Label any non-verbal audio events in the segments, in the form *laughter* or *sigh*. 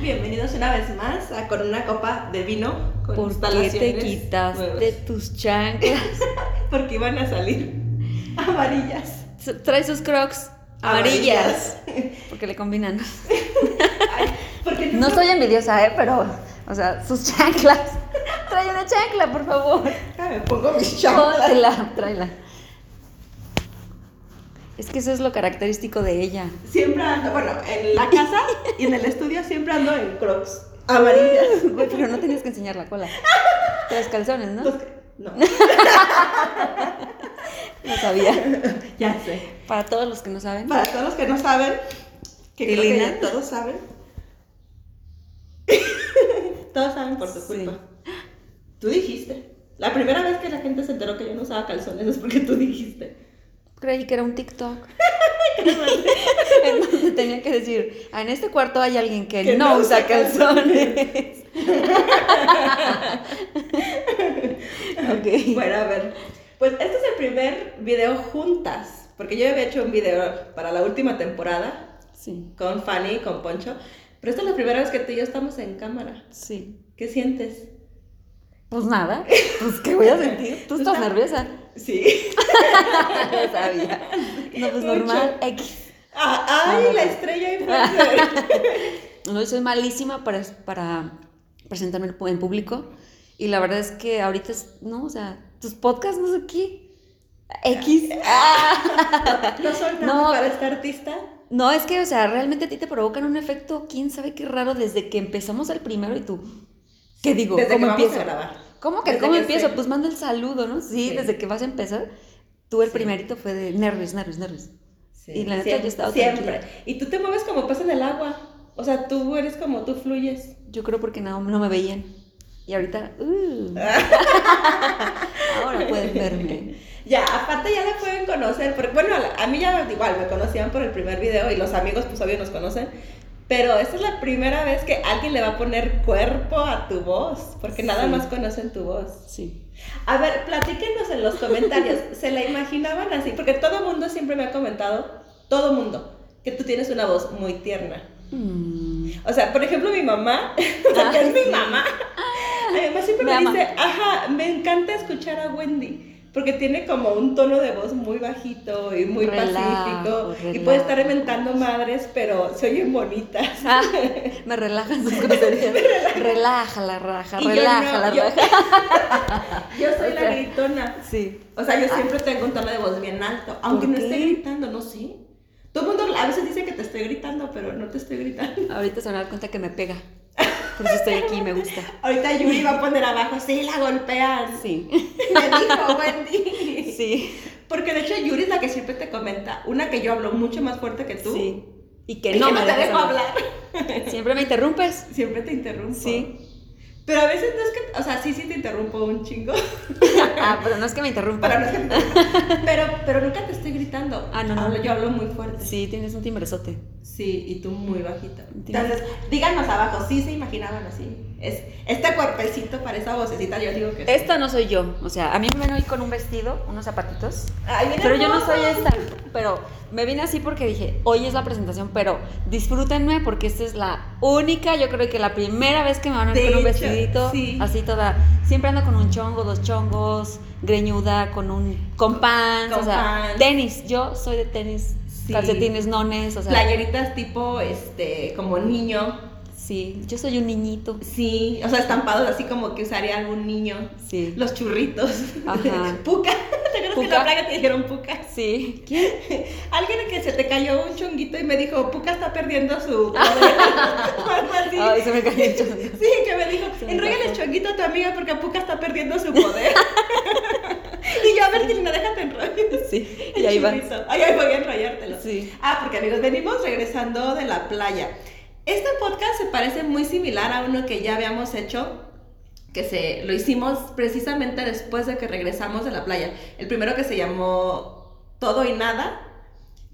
Bienvenidos una vez más a Con una copa de vino. Con ¿Por qué te quitaste nuevas. tus chanclas? *laughs* Porque iban a salir amarillas. Trae sus crocs amarillas. Porque le combinan. *laughs* Ay, porque No soy envidiosa, ¿eh? Pero, o sea, sus chanclas. Trae una chancla, por favor. Ah, Me pongo mis chanclas. Póntela, tráela. Es que eso es lo característico de ella. Siempre ando, bueno, en la casa y en el estudio siempre ando en crocs amarillas. *laughs* Güey, pero no tenías que enseñar la cola. Traes calzones, ¿no? No, *laughs* No sabía. *laughs* ya sé. Para todos los que no saben. Para todos los que no saben, que creo que ya todos saben. todos saben por tu Sí. culpa. Tú dijiste. La primera vez que la gente se enteró que yo no usaba calzones es porque tú dijiste. Creí que era un TikTok. *laughs* *laughs* en donde tenía que decir, "Ah, en este cuarto hay alguien que, Que no, no usa calzones. *laughs* ok. Bueno, a ver. Pues este es el primer video juntas. Porque yo había hecho un video para la última temporada Sí, con Fanny con Poncho. Pero esta es la primera vez que tú y yo estamos en cámara. sí. ¿Qué sientes? Pues nada, pues ¿qué voy a sentir? Tú estás Está- nerviosa. Sí. *laughs* Ya sabía. No, pues Mucho. normal, X. Ah, ¡Ay, No, no, la no. estrella influencer! *laughs* No, soy malísima para, para presentarme en público. Y la verdad es que ahorita, es- no, o sea, tus podcasts, no sé qué. X. *laughs* No soy nada No. para esta artista. No, es que, o sea, realmente a ti te provocan un efecto, quién sabe qué raro, desde que empezamos el primero y tú. ¿Qué digo? Desde ¿Cómo que vamos empiezo? a grabar. ¿Cómo que Desde cómo que empiezo? Pues manda el saludo, ¿no? Sí, Sí. desde que vas a empezar. Tú el Sí. primerito fue de nervios, nervios, nervios. Sí, Y la neta, siempre, yo estaba Siempre. tranquila. Y tú te mueves como pasa en el agua. O sea, tú eres como tú fluyes. Yo creo porque no, no me veían. Y ahorita, uh, *laughs* ahora pueden verme. Ya, aparte ya la pueden conocer. Porque, bueno, a, la- a mí ya igual me conocían por el primer video y los amigos, pues obvio, nos conocen. Pero esta es la primera vez que alguien le va a poner cuerpo a tu voz. Porque nada Sí. más conocen tu voz. Sí. A ver, platíquenos en los comentarios. *laughs* ¿Se la imaginaban así? Porque todo mundo siempre me ha comentado, todo mundo, que tú tienes una voz muy tierna. Mm, O sea, por ejemplo, mi mamá, porque *laughs* Ah, es mi sí. mamá, *laughs* mi mamá siempre Me dice, ajá, me encanta escuchar a Wendy. Porque tiene como un tono de voz muy bajito y muy Relajo, pacífico. Y puede estar inventando madres, pero se oyen bonitas. ah, me relajan sus *laughs* groserías. Relaja la raja, Y yo relaja no, yo- raja. *laughs* Yo soy O la gritona. Sí. O sea, yo siempre tengo un tono de voz bien alto, aunque ¿Por no esté gritando, no sé. Todo el mundo a veces dice que te estoy gritando, pero no te estoy gritando. Ahorita se van a dar cuenta que me pega. Por eso estoy aquí y me gusta. Ahorita Yuri va a poner abajo, sí, la golpean. Sí. *laughs* Me dijo Wendy. Sí. Porque de hecho Yuri es la que siempre te comenta, una que yo hablo mucho más fuerte que tú. Sí. Y que Y no que me no te dejo hablar. hablar. Siempre me interrumpes. Siempre te interrumpo. Sí. Pero a veces no es que, o sea, sí, sí te interrumpo un chingo. *laughs* Ah, pero no es que me interrumpa. Pero, no es que te interrumpa. pero, pero nunca te estoy gritando. Ah, no, no. Hablo- yo hablo muy fuerte. Sí, tienes un timbrezote. Sí, y tú muy bajito. Entonces, díganos abajo, sí se imaginaban así. Es, este cuerpecito para esa vocecita, yo digo que sí. Esta no soy yo. O sea, a mí me ven hoy con un vestido, unos zapatitos. Ay, Pero yo no soy esta. Pero me vine así porque dije, hoy es la presentación, pero disfrútenme porque esta es la única, yo creo que la primera vez que me van a ver con un vestidito. sí. Así toda. Siempre ando con un chongo, dos chongos, greñuda, con un. con pants. Con o sea, pants. tenis. Yo soy de tenis, Sí. calcetines, nones. O sea, Playeritas tipo, este, como niño. Sí, yo soy un niñito. Sí, o sea, estampados así como que usaría algún niño. Sí. Los churritos. Ajá. *laughs* Puca. ¿Te acuerdas que en la playa te dijeron puca? Sí. ¿Quién? *laughs* Alguien que se te cayó un chonguito y me dijo, Puca está perdiendo su. *laughs* Ay, se me cayó el chongo. Sí, que me dijo, enróllale el chonguito a tu amiga porque Puca está perdiendo su poder. y yo, a ver, Tilina, déjate enrollar. Sí. Y ahí va. ahí voy a enrollártelo. Sí. Ah, porque amigos, venimos regresando de la playa. Este podcast se parece muy similar a uno que ya habíamos hecho, que se lo hicimos precisamente después de que regresamos de la playa. El primero que se llamó Todo y Nada,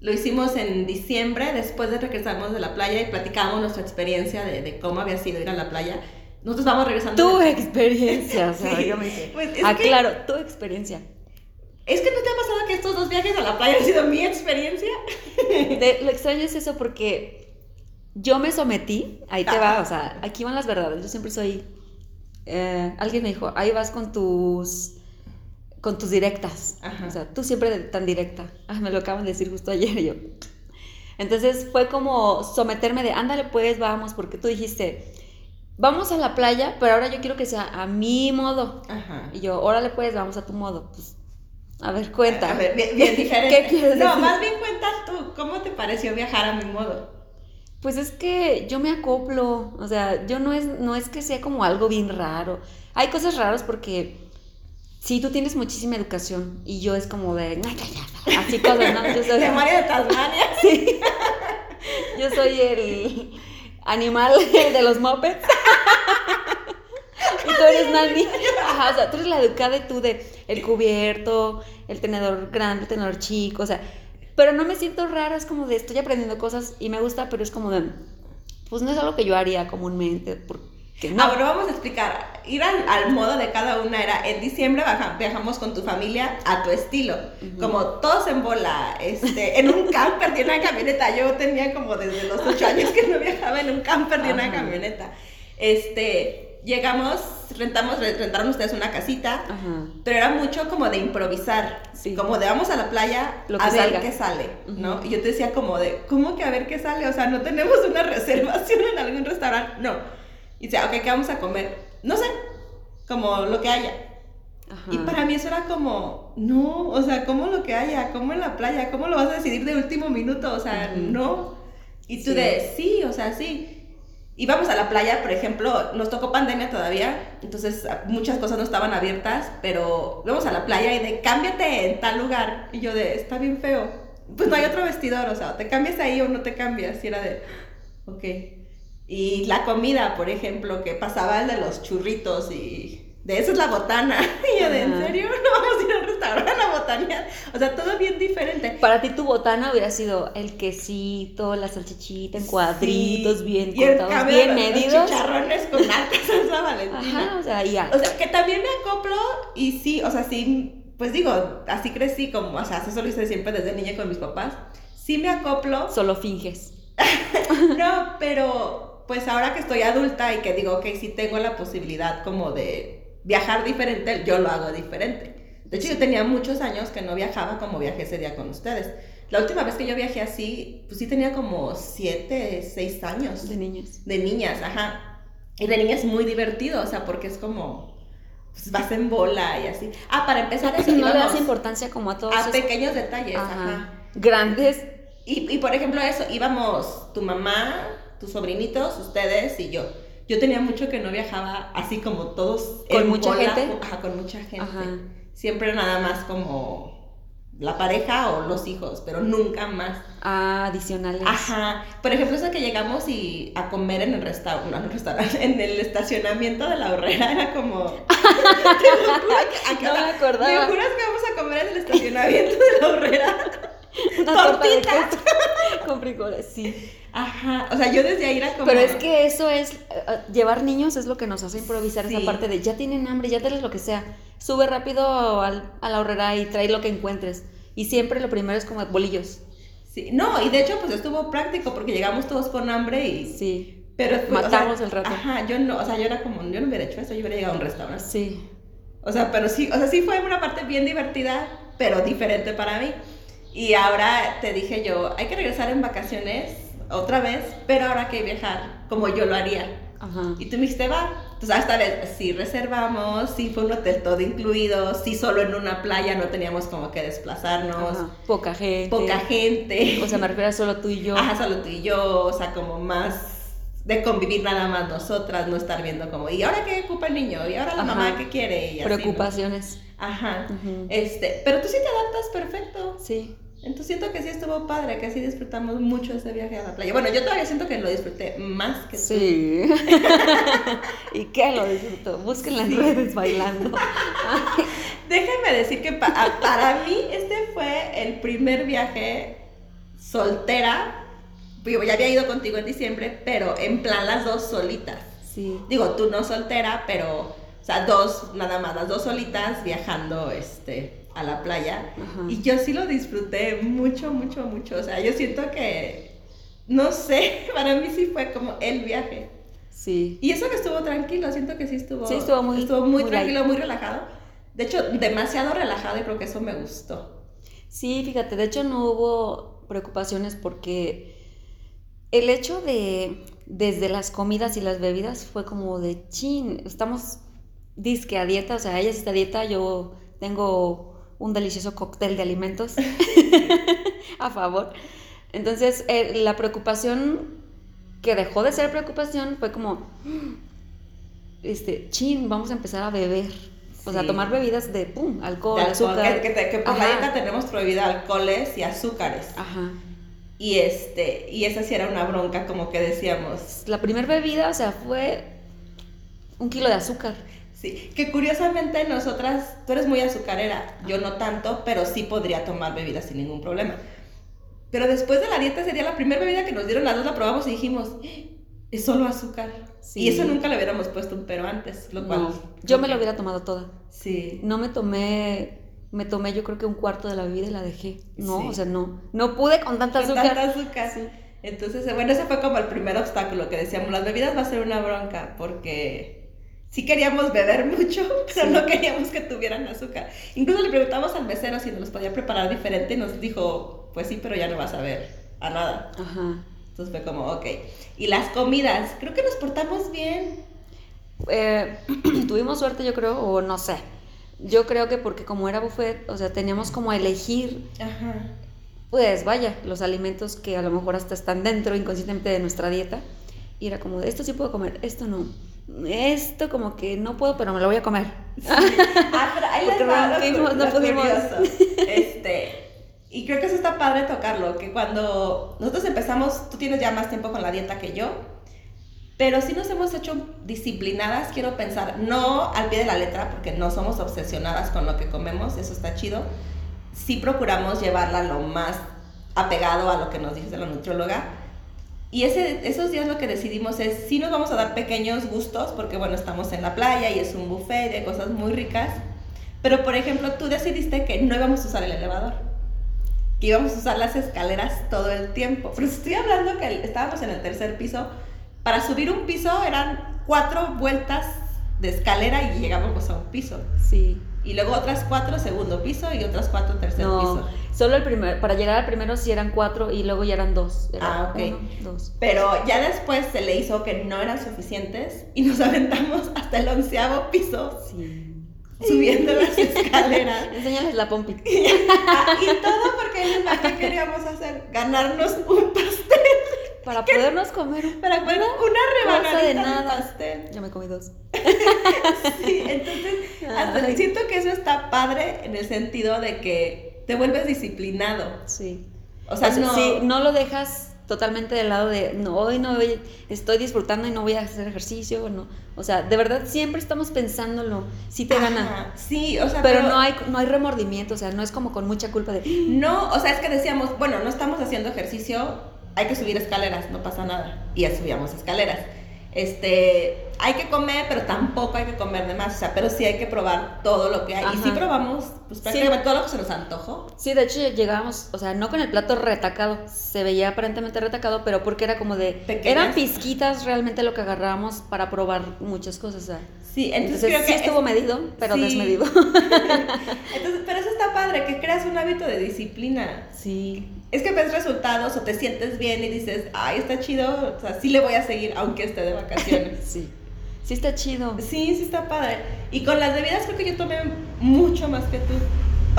lo hicimos en diciembre, después de que regresamos de la playa y platicábamos nuestra experiencia de, de cómo había sido ir a la playa. Nosotros vamos regresando. Tu de- experiencia, o *laughs* sea, Sí, yo me pues, es ah, que- tu experiencia. ¿Es que no te ha pasado que estos dos viajes a la playa han sido mi experiencia? De- *laughs* lo extraño es eso porque yo me sometí, ahí te va, o sea, aquí van las verdades, yo siempre soy... eh, alguien me dijo, ahí vas con tus con tus directas. Ajá. O sea, tú siempre tan directa. *laughs* Ah, me lo acaban de decir justo ayer y yo. Entonces fue como someterme de, ándale pues, vamos, porque tú dijiste, vamos a la playa, pero ahora yo quiero que sea a mi modo. Ajá. Y yo, órale pues, vamos a tu modo. Pues, a ver, cuenta. A ver, bien, bien *laughs* diferente. ¿Qué quieres No, decir? más bien cuenta tú, ¿cómo te pareció viajar a mi modo? Pues es que yo me acoplo, o sea, yo no es, no es que sea como algo bien raro. Hay cosas raras porque sí, tú tienes muchísima educación y yo es como de, así cosas, ¿no? Yo soy, *laughs* De María de Tasmania. *laughs* sí. yo soy el animal *laughs* de los mopeds. y tú eres Nani. Ajá, o sea, tú eres la educada y tú de el cubierto, el tenedor grande, el tenedor chico, o sea, pero no me siento rara, es como de estoy aprendiendo cosas y me gusta, pero es como de, pues no es algo que yo haría comúnmente, porque no. Ah, bueno, vamos a explicar. Ir al, al modo de cada una era, en diciembre baja- viajamos con tu familia a tu estilo, como todos en bola, este, en un camper de una camioneta. Yo tenía como desde los ocho años que no viajaba en un camper de una camioneta. Este, llegamos, rentamos, rentaron ustedes una casita, Ajá. pero era mucho como de improvisar, Sí. como de vamos a la playa Lo a ver salga. qué sale, ¿no? Ujú. Y yo te decía como de, ¿cómo que a ver qué sale? O sea, no tenemos una *laughs* reservación en algún restaurante, no. Y decía, ok, ¿qué vamos a comer? No sé, como lo que haya. Ajá. Y para mí eso era como, no, o sea, ¿cómo lo que haya? ¿Cómo en la playa? ¿Cómo lo vas a decidir de último minuto? O sea, Ujú. no. Y tú Sí. de, sí, o sea, sí. Íbamos a la playa, por ejemplo, nos tocó pandemia todavía, entonces muchas cosas no estaban abiertas, pero íbamos a la playa y de, cámbiate en tal lugar. Y yo de, está bien feo. Pues no hay otro vestidor, o sea, te cambias ahí o no te cambias. Y era de, ok. Y la comida, por ejemplo, que pasaba el de los churritos y de eso es la botana. *laughs* Y yo de, ¿en serio? *laughs* No vamos a ir a un restaurante a botanear. O sea, todo bien diferente. Para ti tu botana hubiera sido el quesito, la salchichita en cuadritos, Sí. bien cortados, bien de los medidos. chicharrones con *laughs* alta salsa valentina. Ajá, o sea, ya. O sea, que también me acoplo y sí, o sea, sí, pues digo, así crecí como, o sea, eso lo hice siempre desde niña con mis papás. Sí me acoplo, Solo finges. no, pero pues ahora que estoy adulta y que digo, ok, sí tengo la posibilidad como de viajar diferente, yo lo hago diferente. De hecho, yo tenía muchos años que no viajaba como viajé ese día con ustedes. La última vez que yo viajé así, pues sí tenía como siete, seis años De niños. de niñas, ajá. Y de niñas muy divertido, o sea, porque es como, pues vas en bola y así. Ah, para empezar eso, No le das importancia como a todos a esos- pequeños detalles, Ajá. ajá. Grandes. Y, y por ejemplo eso, íbamos tu mamá, tus sobrinitos, ustedes y yo. Yo tenía mucho que no viajaba así como todos. ¿Con mucha gente? Ajá, con mucha gente. Ajá. Siempre nada más como la pareja o los hijos, pero nunca más. Ah, adicionales. Ajá. Por ejemplo, eso que llegamos y a comer en el restaurante, no en el restaurante, *laughs* en el estacionamiento de la horrera era como. *laughs* Te lo juro que- ¿a qué No me acordaba. ¿Me juras que vamos a comer en el estacionamiento de la horrera? *laughs* Una torta de con frijoles, sí. Ajá. O sea, yo desde ahí era como. Pero es que eso es, eh, eh, llevar niños es lo que nos hace improvisar Sí. esa parte de ya tienen hambre, ya tenés lo que sea. Sube rápido al- a la horrera y trae lo que encuentres. Y siempre lo primero es como bolillos. Sí. No, y de hecho, pues estuvo práctico porque llegamos todos con hambre y. Sí, Pero o sea, Matamos el rato. Ajá, yo no, o sea, yo era como, yo no hubiera hecho eso, yo hubiera llegado a un restaurante. sí. O sea, pero sí, o sea, sí fue una parte bien divertida, pero diferente para mí. Y ahora te dije yo, hay que regresar en vacaciones otra vez, pero ahora que viajar como yo lo haría. Ajá. Y tú me dijiste, va. Entonces, esta vez sí reservamos, sí fue un hotel todo incluido, sí solo en una playa no teníamos como que desplazarnos, Ajá. Poca gente. poca gente. O sea, me refiero a solo tú y yo. Ajá, solo tú y yo, o sea, como más de convivir nada más nosotras, no estar viendo como, ¿y ahora qué ocupa el niño? ¿Y ahora la Ajá. mamá qué quiere? Y así, ¿no? Preocupaciones. Ajá. Este, pero tú sí te adaptas perfecto. Sí. Entonces siento que sí estuvo padre, que sí disfrutamos mucho ese viaje a la playa. Bueno, yo todavía siento que lo disfruté más que tú. Sí. *laughs* y que lo disfruto. Búsquenla en Sí. redes bailando. *laughs* Déjenme decir que pa- para mí este fue el primer viaje soltera. Digo, ya había ido contigo en diciembre, pero en plan las dos solitas. Sí. Digo, tú no soltera, pero, o sea, dos, nada más, las dos solitas viajando, este, a la playa. Ajá. Y yo sí lo disfruté mucho, mucho, mucho. O sea, yo siento que no sé, *laughs* para mí sí fue como el viaje. Sí. Y eso que estuvo tranquilo, siento que sí estuvo. Sí, estuvo muy- Estuvo muy, muy tranquilo, light. muy relajado. De hecho, demasiado relajado y creo que eso me gustó. Sí, fíjate, de hecho no hubo preocupaciones porque el hecho de desde las comidas y las bebidas fue como de chin, estamos disque a dieta, o sea, ella está a dieta, yo tengo un delicioso cóctel de alimentos *laughs* a favor. Entonces, eh, la preocupación que dejó de ser preocupación fue como, *gasps* este, chin, vamos a empezar a beber. O sea, Sí. tomar bebidas de, pum, alcohol, De alcohol, azúcar. Que, que- que por la dieta tenemos prohibida alcoholes y azúcares. Ajá. Y este, y esa sí era una bronca, como que decíamos. La primera bebida, o sea, fue un kilo de azúcar. Sí, que curiosamente nosotras, tú eres muy azucarera, yo no tanto, pero sí podría tomar bebidas sin ningún problema. Pero después de la dieta sería la primera bebida que nos dieron, las dos la probamos y dijimos, "¡Ah! es solo azúcar. Sí. Y eso nunca le hubiéramos puesto un pero antes, lo cual... No, yo me lo hubiera tomado toda. Sí. No me tomé, me tomé yo creo que un cuarto de la bebida y la dejé. No, Sí. o sea, no, no pude con tanta Con azúcar. tanta azúcar. Sí. Entonces, bueno, ese fue como el primer obstáculo que decíamos, las bebidas va a ser una bronca, porque sí queríamos beber mucho, *laughs* pero Sí. no queríamos que tuvieran azúcar. Incluso le preguntamos al mesero si nos los podía preparar diferente y nos dijo, pues sí, pero ya no vas a ver a nada. Ajá. Entonces fue como, ok. Y las comidas, creo que nos portamos bien. Eh, *clears throat* tuvimos suerte, yo creo, o no sé. Yo creo que porque como era buffet, o sea, teníamos como a elegir, Ajá. pues vaya, los alimentos que a lo mejor hasta están dentro inconscientemente de nuestra dieta. Y era como esto sí puedo comer, esto no. Esto como que no puedo, pero me lo voy a comer. Ah, pero ahí *laughs* les va no pudimos, no. *laughs* Este, y creo que eso está padre tocarlo, que cuando nosotros empezamos, tú tienes ya más tiempo con la dieta que yo, pero sí nos hemos hecho disciplinadas, quiero pensar, no al pie de la letra, porque no somos obsesionadas con lo que comemos, eso está chido. Sí procuramos llevarla lo más apegado a lo que nos dice la nutrióloga. Y ese, esos días lo que decidimos es, sí nos vamos a dar pequeños gustos, porque bueno, estamos en la playa y es un buffet de cosas muy ricas. Pero por ejemplo, tú decidiste que no íbamos a usar el elevador, que íbamos a usar las escaleras todo el tiempo. Pero estoy hablando que estábamos en el tercer piso. Para subir un piso eran cuatro vueltas de escalera y llegábamos a un piso. Sí. Y luego otras cuatro segundo piso y otras cuatro tercer No, piso. Solo el primer, para llegar al primero sí eran cuatro y luego ya eran dos. Era Ah, ok. uno, dos. Pero ya después se le hizo que no eran suficientes y nos *laughs* aventamos hasta el onceavo piso Sí. subiendo las *laughs* escaleras. Enséñales la pompi. Y todo porque ¿qué queríamos hacer? Ganarnos un pastel. Para podernos comer Para poner una rebanadita de de nada. pastel. Ya me comí dos. *laughs* Sí, entonces hasta siento que eso está padre en el sentido de que te vuelves disciplinado. Sí. O sea, no, sí, no lo dejas totalmente del lado de no, hoy no voy- estoy disfrutando y no voy a hacer ejercicio, no. O sea, de verdad siempre estamos pensándolo, sí te gana. Ajá, Sí, o sea, Pero no hay, no hay remordimiento, o sea, no es como con mucha culpa de No, o sea, es que decíamos, bueno, no estamos haciendo ejercicio, hay que subir escaleras, no pasa nada. Y ya subíamos escaleras. Este, hay que comer, pero tampoco hay que comer de más, o sea, pero sí hay que probar todo lo que hay. Y sí probamos, pues Sí. prácticamente todo lo que se nos antojó. Sí, de hecho llegábamos, o sea, no con el plato retacado, se veía aparentemente retacado, pero porque era como de... Pequeñas. Eran pizquitas realmente lo que agarrábamos para probar muchas cosas. o sea. Sí, entonces, Entonces, creo sí que estuvo es- medido, pero sí. desmedido. *laughs* Entonces, pero eso está padre, que creas un hábito de disciplina. Sí. Es que ves resultados o te sientes bien y dices, ay, está chido, o sea, sí le voy a seguir aunque esté de vacaciones. *laughs* Sí. Sí está chido. Sí, sí está padre. Y con las bebidas creo que yo tomé mucho más que tú.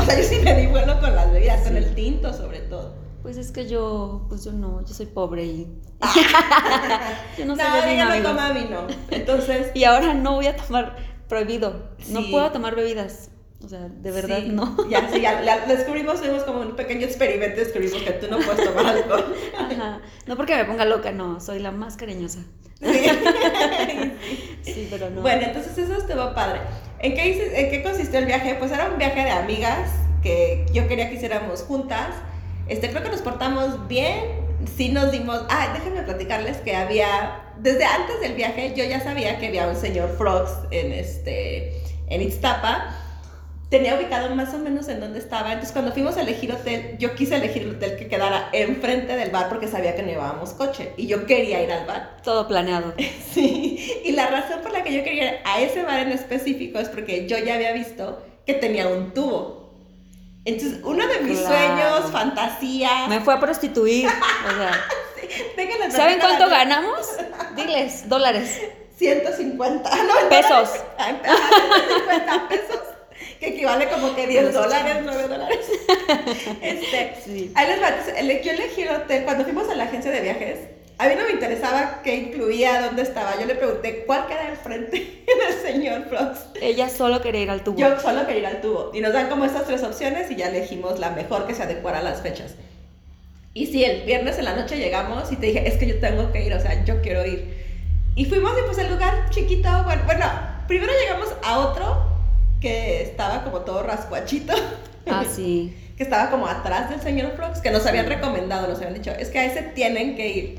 O sea, yo sí me di bueno con las bebidas, con el tinto sobre todo. Pues es que yo, pues yo no, yo soy pobre y... *laughs* yo no No, vino, ella no toma vino. Entonces, *laughs* Y ahora no voy a tomar prohibido. No puedo tomar bebidas. O sea, de verdad sí, no. *laughs* Ya, sí, ya la- descubrimos, fuimos como un pequeño experimento, descubrimos que tú no puedes tomar alcohol. *laughs* Ajá. No porque me ponga loca, no, soy la más cariñosa. Sí. *laughs* Sí, pero no. Bueno, entonces eso estuvo padre. ¿En qué, hice- ¿En qué consistió el viaje? Pues era un viaje de amigas que yo quería que hiciéramos juntas. Este, creo que nos portamos bien. Sí nos dimos... Ah, déjenme platicarles que había... Desde antes del viaje yo ya sabía que había un señor Frogs en, este, en Ixtapa. Tenía ubicado más o menos en dónde estaba. Entonces, cuando fuimos a elegir hotel, yo quise elegir el hotel que quedara enfrente del bar porque sabía que no llevábamos coche y yo quería ir al bar. *laughs* Todo planeado. Sí, y la razón por la que yo quería ir a ese bar en específico es porque yo ya había visto que tenía un tubo. Entonces, uno de mis Claro. sueños, fantasía. Me fue a prostituir. *laughs* O sea, déjenles ¿saben cuánto la- ganamos? Diles, dólares. *laughs* 150. Ah, no, Pesos. dólares. Ah, 150 pesos. *laughs* Que equivale como que 10 Pesos. dólares, 9 dólares. *laughs* Este, Sí. ahí les va. Yo elegí el hotel. Cuando fuimos a la agencia de viajes, a mí no me interesaba qué incluía, dónde estaba. Yo le pregunté cuál queda al frente *laughs* del señor Frogs. Ella solo quería ir al tubo. Yo solo quería ir al tubo. Y nos dan como estas tres opciones y ya elegimos la mejor que se adecuara a las fechas. Y sí, el viernes en la noche llegamos y te dije, es que yo tengo que ir, o sea, yo quiero ir. Y fuimos y pues el lugar chiquito, bueno, bueno, primero llegamos a otro que estaba como todo rascuachito, *laughs* Ah, sí. que estaba como atrás del señor Frogs, que nos habían recomendado, nos habían dicho, es que a ese tienen que ir.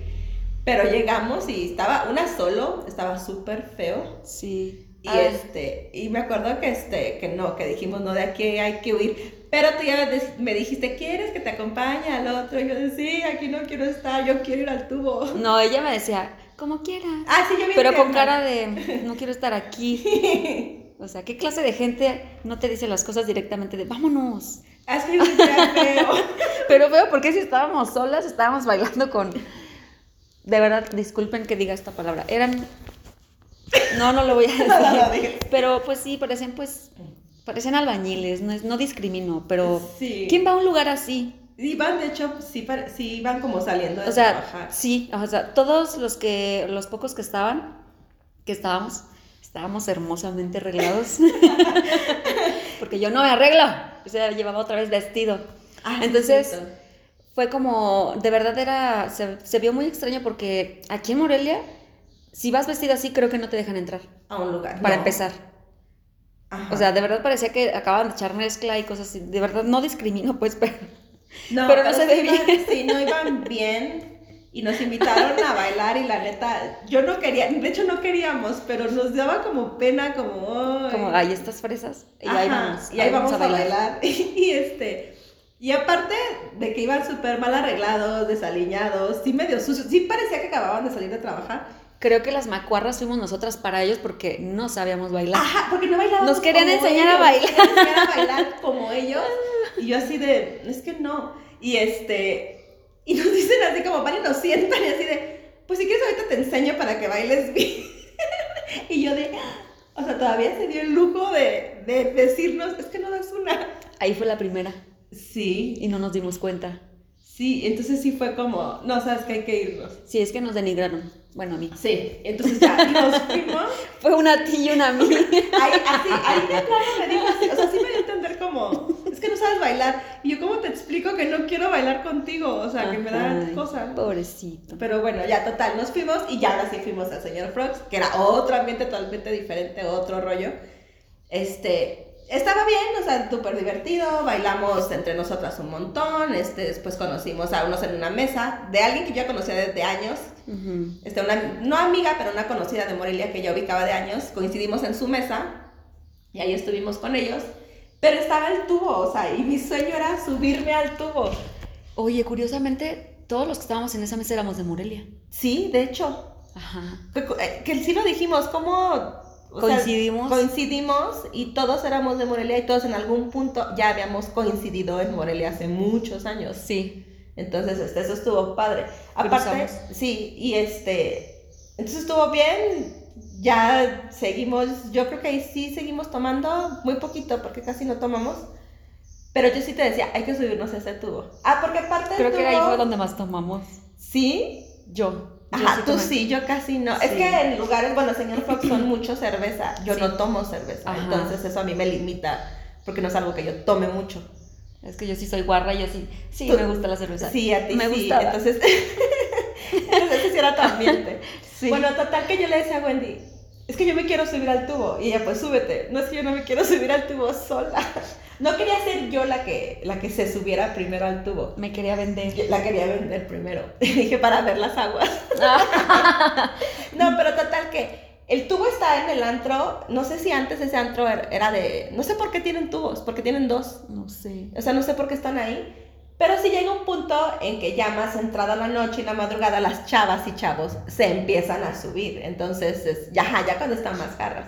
Pero llegamos y estaba una solo, estaba súper feo. Sí. Y este, y me acuerdo que este, que no, que dijimos, no, de aquí hay que huir. Pero tú ya me- dijiste, ¿quieres que te acompañe al otro? Y yo decía, sí, aquí no quiero estar, yo quiero ir al tubo. No, ella me decía, como quieras. Ah, sí, yo Pero con cara de, no quiero estar aquí. *laughs* O sea, ¿qué clase de gente no te dice las cosas directamente de, vámonos? Sentía feo. *laughs* Pero veo, porque si estábamos solas, estábamos bailando con... De verdad, disculpen que diga esta palabra. Eran... No, no lo voy a *laughs* decir. No. Pero pues sí, parecen pues... Parecen albañiles, no, discrimino, pero... Sí. ¿Quién va a un lugar así? Iban, de hecho, sí, sí iban como saliendo de O sea, trabajar. sí, o sea, todos los que, los pocos que estaban, que estábamos, estábamos hermosamente arreglados. *laughs* Porque yo no me arreglo, o sea, llevaba otra vez vestido. Ah, Entonces. Fue como, de verdad era, se, se vio muy extraño porque aquí en Morelia, si vas vestida así, creo que no te dejan entrar, a un lugar. para no. empezar. Ajá. O sea, de verdad parecía que acaban de echar mezcla y cosas así. De verdad no discrimino, pues, pero... No, Pero no se ve bien. Sí, no iban bien. Y nos invitaron a bailar y la neta, yo no quería, de hecho no queríamos, pero nos daba como pena, como... Como, ahí estas fresas. Y ahí vamos. y ahí vamos a bailar. *laughs* Y este, y aparte de que iban súper mal arreglados, desaliñados, sí medio sucios, sí parecía que acababan de salir de trabajar. Creo que las macuarras fuimos nosotras para ellos porque no sabíamos bailar. Ajá, porque no bailábamos Nos querían como enseñar a bailar. nos querían enseñar a bailar como ellos. Y yo así de, es que no. Y este, y nos dicen así como, van y nos sientan y así de, pues si quieres ahorita te enseño para que bailes bien. *laughs* y yo de, o sea, todavía se dio el lujo de, de decirnos, es que no das una. Ahí fue la primera Sí, y no nos dimos cuenta. sí, entonces sí fue como, no, sabes que hay que irnos. Sí, es que nos denigraron. Bueno, a mí. Sí, entonces ya nos fuimos. *laughs* Fue una a ti y una a mí. Ahí, así, ahí de plano me dijo así, o sea, sí me dio a entender como, es que no sabes bailar. Y yo, ¿cómo te explico que no quiero bailar contigo? O sea, que me da cosa. Pobrecito. Pero bueno, ya total, nos fuimos y ya ahora sí fuimos al señor Frogs, que era otro ambiente totalmente diferente, otro rollo. Este, estaba bien, o sea, súper divertido, bailamos entre nosotras un montón, este, después conocimos a unos en una mesa de alguien que yo ya conocía desde años, Ujú. este, una, no amiga, pero una conocida de Morelia que yo ubicaba de años, coincidimos en su mesa y ahí estuvimos con ellos, pero estaba el tubo, o sea, y mi sueño era subirme al tubo. Oye, curiosamente, todos los que estábamos en esa mesa éramos de Morelia. Sí, de hecho, Ajá. que, eh, que sí lo dijimos, ¿cómo? sea, Coincidimos. coincidimos y todos éramos de Morelia y todos en algún punto ya habíamos coincidido en Morelia hace muchos años. Sí. Entonces, este, eso estuvo padre. Aparte, Cruzamos. sí, y este, entonces estuvo bien, ya seguimos, yo creo que ahí sí seguimos tomando, muy poquito, porque casi no tomamos, pero yo sí te decía, hay que subirnos a ese tubo. Ah, porque aparte Creo que ahí tubo- fue donde más tomamos. Sí, Yo. Yo Ajá, tú tomé. sí, yo casi no. Es que en lugares, bueno, señor Fox son *clears throat* mucho cerveza. Yo Sí. no tomo cerveza. Ajá. Entonces eso a mí me limita. Porque no es algo que yo tome mucho. Es que yo sí soy guarra yo sí. Sí, Tú- me gusta la cerveza. Sí, a ti Me sí. gustaba. Entonces, *laughs* entonces sí era tu ambiente. *laughs* Sí. Bueno, total que yo le decía a Wendy, es que yo me quiero subir al tubo. Y ella, pues súbete. No es que yo no me quiero subir al tubo sola. *laughs* No quería ser yo la que, la que se subiera primero al tubo. Me quería vender. Yo La quería vender primero. *laughs* Dije, para ver las aguas. No, pero total que el tubo está en el antro, no sé si antes ese antro er- era de, no sé por qué tienen tubos, porque tienen dos, No sé. o sea, no sé por qué están ahí, pero sí llega un punto en que ya más entrada la noche y la madrugada, las chavas y chavos se empiezan a subir, entonces es- ya, ya cuando están más jarras.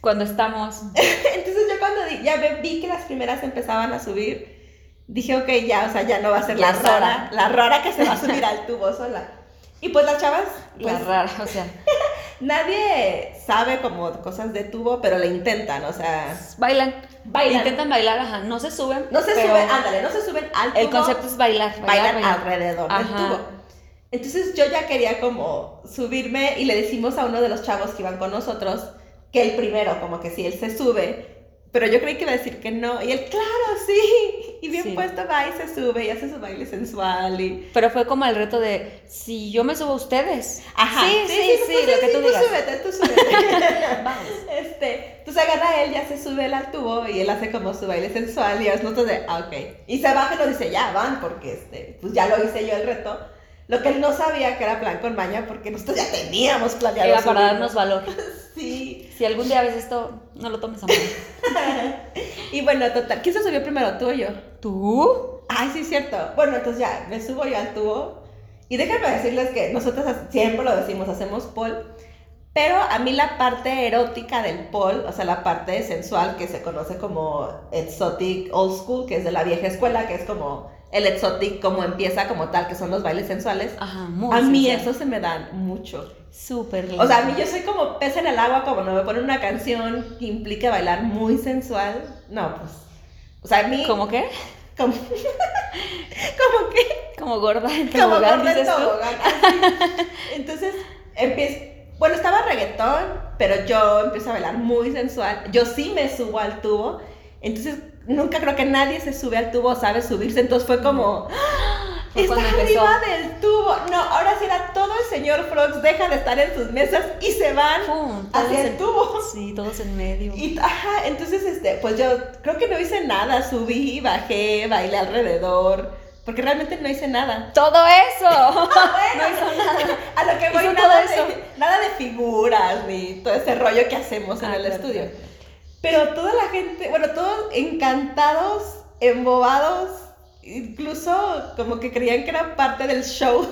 Cuando estamos. *laughs* Entonces yo cuando di- ya vi que las primeras empezaban a subir, dije, ok, ya, o sea, ya no va a ser la es rara, la rara que se va a subir al tubo sola. Y pues las chavas, pues la rara, o sea, *laughs* nadie sabe como cosas de tubo, pero le intentan, o sea, bailan. Bailan. Intentan bailar, ajá. No se suben. no se suben, ándale, no se suben al tubo, El concepto es bailar. Bailar, bailan alrededor del tubo. Entonces yo ya quería como subirme y le decimos a uno de los chavos que iban con nosotros que el primero, como que sí, él se sube, pero yo creí que iba a decir que no. Y él, claro, sí. Y bien Sí. puesto va y se sube y hace su baile sensual y... Pero fue como el reto de, si yo me subo a ustedes. Ajá. Sí, sí, sí, pues, lo que tú digas. súbete, tú súbete. *laughs* Vamos. Este, entonces agarra él, ya se sube él al tubo y él hace como su baile sensual y nosotros de, ah, ok. Y se baja y nos dice, ya van, porque este, pues ya lo hice yo el reto. Lo que él no sabía que era plan con maña, porque nosotros ya teníamos planeado. Era para darnos valor. *laughs* Sí. Si algún día ves esto, no lo tomes a mal. *laughs* Y bueno, total, ¿quién se subió primero, tú o yo? ¿Tú? Ay, sí, cierto. Bueno, entonces ya, me subo yo al tubo. Y déjenme decirles que nosotros siempre lo decimos, hacemos pole. Pero a mí la parte erótica del pole, o sea, la parte sensual que se conoce como exotic old school, que es de la vieja escuela, que es como el exotic como empieza como tal, que son los bailes sensuales. Ajá, muy a mí sensual. eso se me da mucho. Súper lindo. O sea, a mí yo soy como pez en el agua, como no me ponen una canción que implique bailar muy sensual. No, pues. O sea, a mí. ¿Cómo qué? Como, *laughs* como que. Como gorda en Como tobogán, gorda en tobogán, así. *laughs* Entonces, empiezo. Bueno, estaba reggaetón, pero yo empiezo a bailar muy sensual. Yo sí me subo al tubo. Entonces, nunca creo que nadie se sube al tubo, sabe subirse. Entonces fue como. Fue Está arriba del tubo. No, ahora sí era todo el señor Frogs deja de estar en sus mesas y se van Pum, hacia el tubo. Sí, todos en medio. Y, ajá, entonces, este, pues yo creo que no hice nada, subí, bajé, bailé alrededor, porque realmente no hice nada. ¡Todo eso! *laughs* *laughs* no hizo nada. A lo que voy, nada, todo eso. de, nada de figuras, ni todo ese rollo que hacemos en Ah, el claro, estudio. claro. Pero toda la gente, bueno, todos encantados, embobados, incluso como que creían que era parte del show.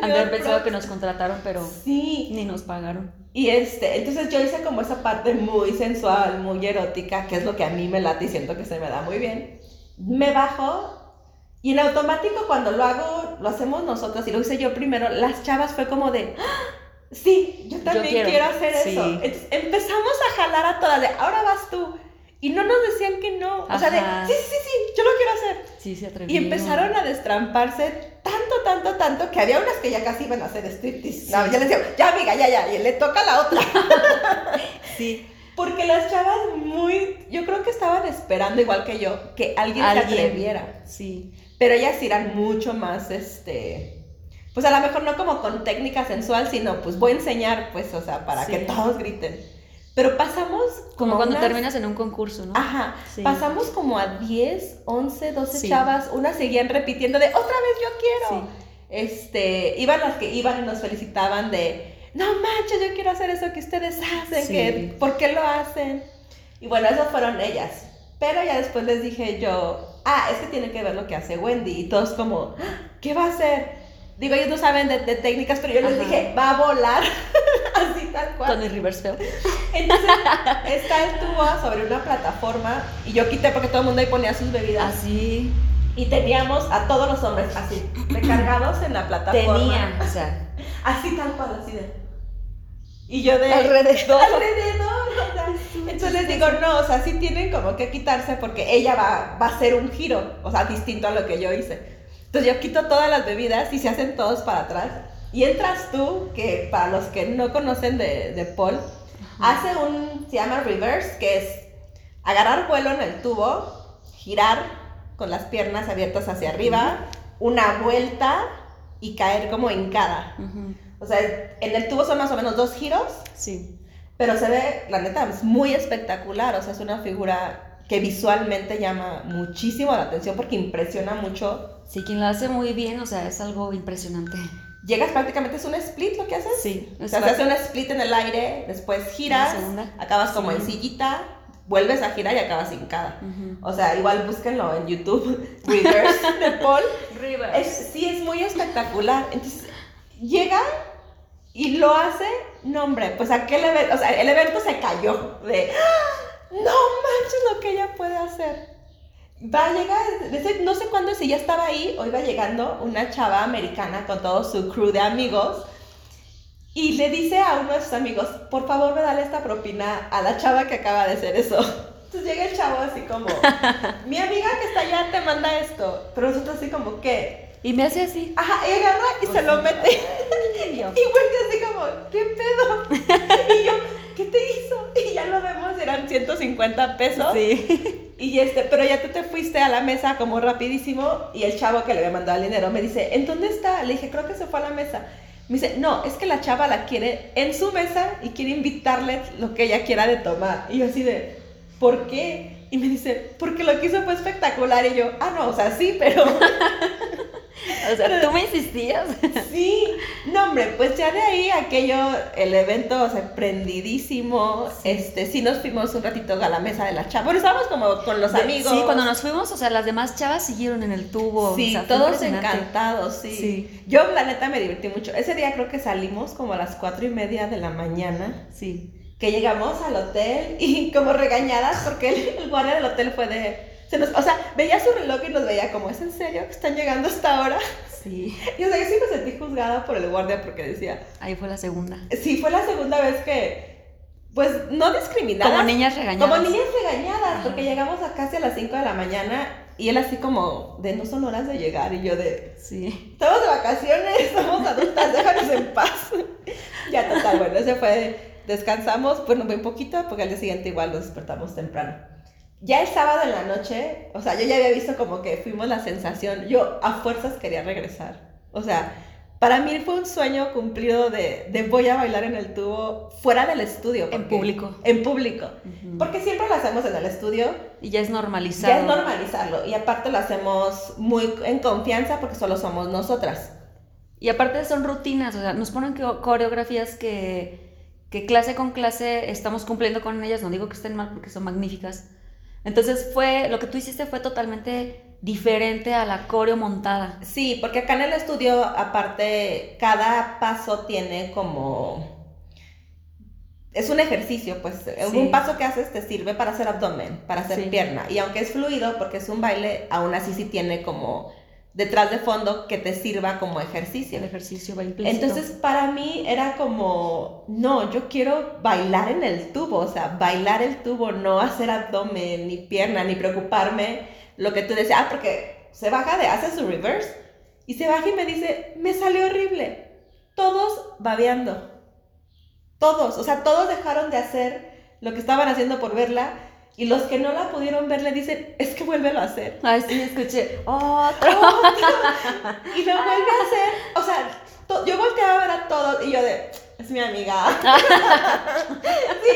Han de pensado que nos contrataron, pero Sí, ni nos pagaron. Y este, entonces yo hice como esa parte muy sensual, muy erótica, que es lo que a mí me late y siento que se me da muy bien. Me bajo y en automático cuando lo hago, lo hacemos nosotras y lo hice yo primero, las chavas fue como de, "Ah, sí, yo también quiero". quiero. hacer Sí. eso. Entonces empezamos a jalar a todas de, ahora vas tú. Y no nos decían que no. O sea, de, sí, sí, sí, yo lo quiero hacer. Sí, se Y atrevieron. empezaron a destramparse tanto, tanto, tanto que había unas que ya casi iban a hacer striptease. No, ya les decía, ya amiga, ya, ya, y le toca a la otra. *laughs* Sí. Porque las chavas muy, yo creo que estaban esperando igual que yo, que alguien, se Alguien. atreviera. Sí. Pero ellas eran mucho más, este, pues a lo mejor no como con técnica sensual, sino pues voy a enseñar, pues, o sea, para Sí. que todos griten. Pero pasamos Como cuando unas- terminas en un concurso, ¿no? Ajá, Sí. pasamos como a 10, 11, 12 Sí. chavas, unas seguían repitiendo de otra vez yo quiero. Sí. Este, iban las que iban y nos felicitaban de, no manches, yo quiero hacer eso que ustedes hacen, que, ¿por qué lo hacen? Y bueno, esas fueron ellas. Pero ya después les dije yo, ah, es que tiene que ver lo que hace Wendy. Y todos como, "Ah, ¿qué va a hacer? Digo, ellos no saben de, de técnicas, pero yo les dije, va a volar, *laughs* así tal cual. Con el reverse fail. Entonces, *laughs* está el tubo sobre una plataforma y yo quité porque todo el mundo ahí ponía sus bebidas. Así Y teníamos a todos los hombres así, recargados en la plataforma. tenía, o sea, *laughs* Así tal cual, así de. Y yo de. alrededor. Alrededor. o sea, entonces les digo, no, o sea, sí tienen como que quitarse porque ella va, va a hacer un giro, o sea, distinto a lo que yo hice. Entonces yo quito todas las bebidas y se hacen todos para atrás. Y entras tú, que para los que no conocen de, de Paul, hace un, se llama reverse, que es agarrar vuelo en el tubo, girar con las piernas abiertas hacia arriba, una vuelta y caer como hincada. O sea, en el tubo son más o menos dos giros, Sí. pero se ve, la neta, es muy espectacular. O sea, es una figura que visualmente llama muchísimo la atención porque impresiona mucho. Sí, quien lo hace muy bien, o sea, es algo impresionante. Llegas prácticamente, es un split lo que haces. Sí, O sea, se hace un split en el aire, después giras, acabas como Sí. en sillita, vuelves a girar y acabas hincada. Ujú. O sea, igual búsquenlo en YouTube, *laughs* Reverse de Paul. Reverse. Es, sí, es muy espectacular. Entonces, llega y lo hace, no hombre, pues aquel evento, o sea, el evento se cayó de, ¡Ah! No manches lo que ella puede hacer. Va a llegar, desde- no sé cuándo, si ya estaba ahí o iba llegando una chava americana con todo su crew de amigos y le dice a uno de sus amigos, por favor, me dale esta propina a la chava que acaba de hacer eso. Entonces llega el chavo así como, mi amiga que está allá te manda esto, pero nosotros así como, ¿qué? Y me hace así. Ajá, y agarra y se lo mete. *laughs* Y yo, Y vuelve así como, ¿qué pedo? *laughs* Y yo, ¿qué te hizo? *laughs* Y ya lo vemos, eran 150 pesos. Sí. Y este, pero ya tú te fuiste a la mesa como rapidísimo y el chavo que le había mandado el dinero me dice, ¿en dónde está? Le dije, creo que se fue a la mesa. Me dice, no, es que la chava la quiere en su mesa y quiere invitarle lo que ella quiera de tomar. Y yo así de, ¿por qué? Y me dice, porque lo que hizo fue espectacular. Y yo, ah, no, o sea, sí, pero *laughs* *laughs* O sea, tú me insistías. sí. No, hombre, pues ya de ahí aquello, el evento, o sea, prendidísimo. Este, sí nos fuimos un ratito a la mesa de la chava. Bueno, estábamos como con los amigos. Sí, cuando nos fuimos, o sea, las demás chavas siguieron en el tubo. Sí, o sea, todos encantados, sí. Sí. Yo, la neta, me divertí mucho. Ese día creo que salimos como a las cuatro y media de la mañana, Sí. que llegamos al hotel y como regañadas porque el, el guardia del hotel fue de... Se nos, o sea, veía su reloj y nos veía como, ¿es en serio que están llegando hasta ahora? Sí. Y o sea, yo sí me sentí juzgada por el guardia porque decía, Ahí fue la segunda. sí, fue la segunda vez que, pues, no discriminadas. Como niñas regañadas. Como niñas regañadas, Ajá. porque llegamos a casi a las 5 de la mañana y él así como, de no son horas de llegar y yo de... Sí. Estamos de vacaciones, somos adultas, déjanos en paz. *laughs* ya, total, bueno, ese fue, descansamos, bueno, un poquito, porque al día siguiente igual nos despertamos temprano. Ya el sábado en la noche, o sea, yo ya había visto como que fuimos la sensación, yo a fuerzas quería regresar. O sea, para mí fue un sueño cumplido de, de voy a bailar en el tubo fuera del estudio. En público. En público. Ujú. Porque siempre lo hacemos en el estudio, Y ya es normalizado. ya es normalizarlo. Y aparte lo hacemos muy en confianza porque solo somos nosotras. Y aparte son rutinas, o sea, nos ponen co- coreografías que, que clase con clase estamos cumpliendo con ellas, no digo que estén mal porque son magníficas. Entonces fue, lo que tú hiciste fue totalmente diferente a la coreo montada. Sí, porque acá en el estudio, aparte, cada paso tiene como... Es un ejercicio, pues Sí. un paso que haces te sirve para hacer abdomen, para hacer Sí. pierna. Y aunque es fluido, porque es un baile, aún así sí tiene como detrás de fondo que te sirva como ejercicio. El ejercicio va implícito. Entonces, para mí era como, no, yo quiero bailar en el tubo, o sea, bailar el tubo, no hacer abdomen, ni pierna, ni preocuparme lo que tú decías, ah, porque se baja de, hace su reverse, y se baja y me dice, me salió horrible. Todos babeando. Todos, o sea, todos dejaron de hacer lo que estaban haciendo por verla, y los que no la pudieron ver le dicen, es que vuélvelo a hacer. Ay, sí, escuché. *laughs* Otro. *laughs* y lo vuelve a hacer, o sea, to- yo volteaba a ver a todos y yo de, es mi amiga. *laughs* sí,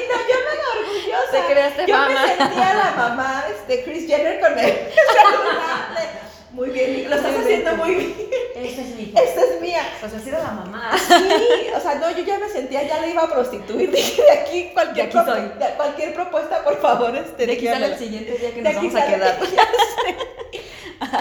no, yo me orgullosa. Te creaste yo fama. me sentía la mamá de Chris Jenner con el celular. Muy bien, lo estás haciendo muy bien. Esta es mi Esta es mía. O sea, sido la mamá. Sí, o sea, no, yo ya me sentía, ya le iba a prostituir. Dije, de aquí cualquier, De aquí cualquier propuesta, por favor, este, De aquí sale el siguiente día que nos vamos a quedar. *laughs*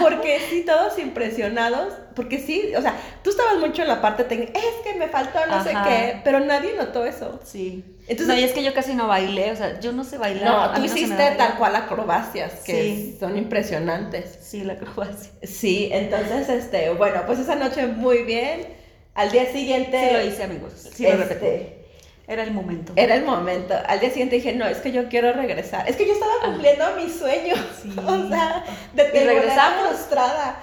Porque sí, todos impresionados, porque sí, o sea, tú estabas mucho en la parte técnica, es que me faltó no sé qué, pero nadie notó eso. Sí. Entonces- no, y es que yo casi no bailé, o sea, yo no sé bailar. No, tú no hiciste tal cual acrobacias, que Sí. son impresionantes. Sí, la acrobacia. Sí, entonces, este, bueno, pues esa noche muy bien. Al día siguiente... Sí lo hice, amigos. Sí lo este, repetí. Era el momento. Era el momento. Al día siguiente dije, no, es que yo quiero regresar. Es que yo estaba cumpliendo mi sueño. Ah. Sí. *laughs* O sea, de Y regresamos. frustrada.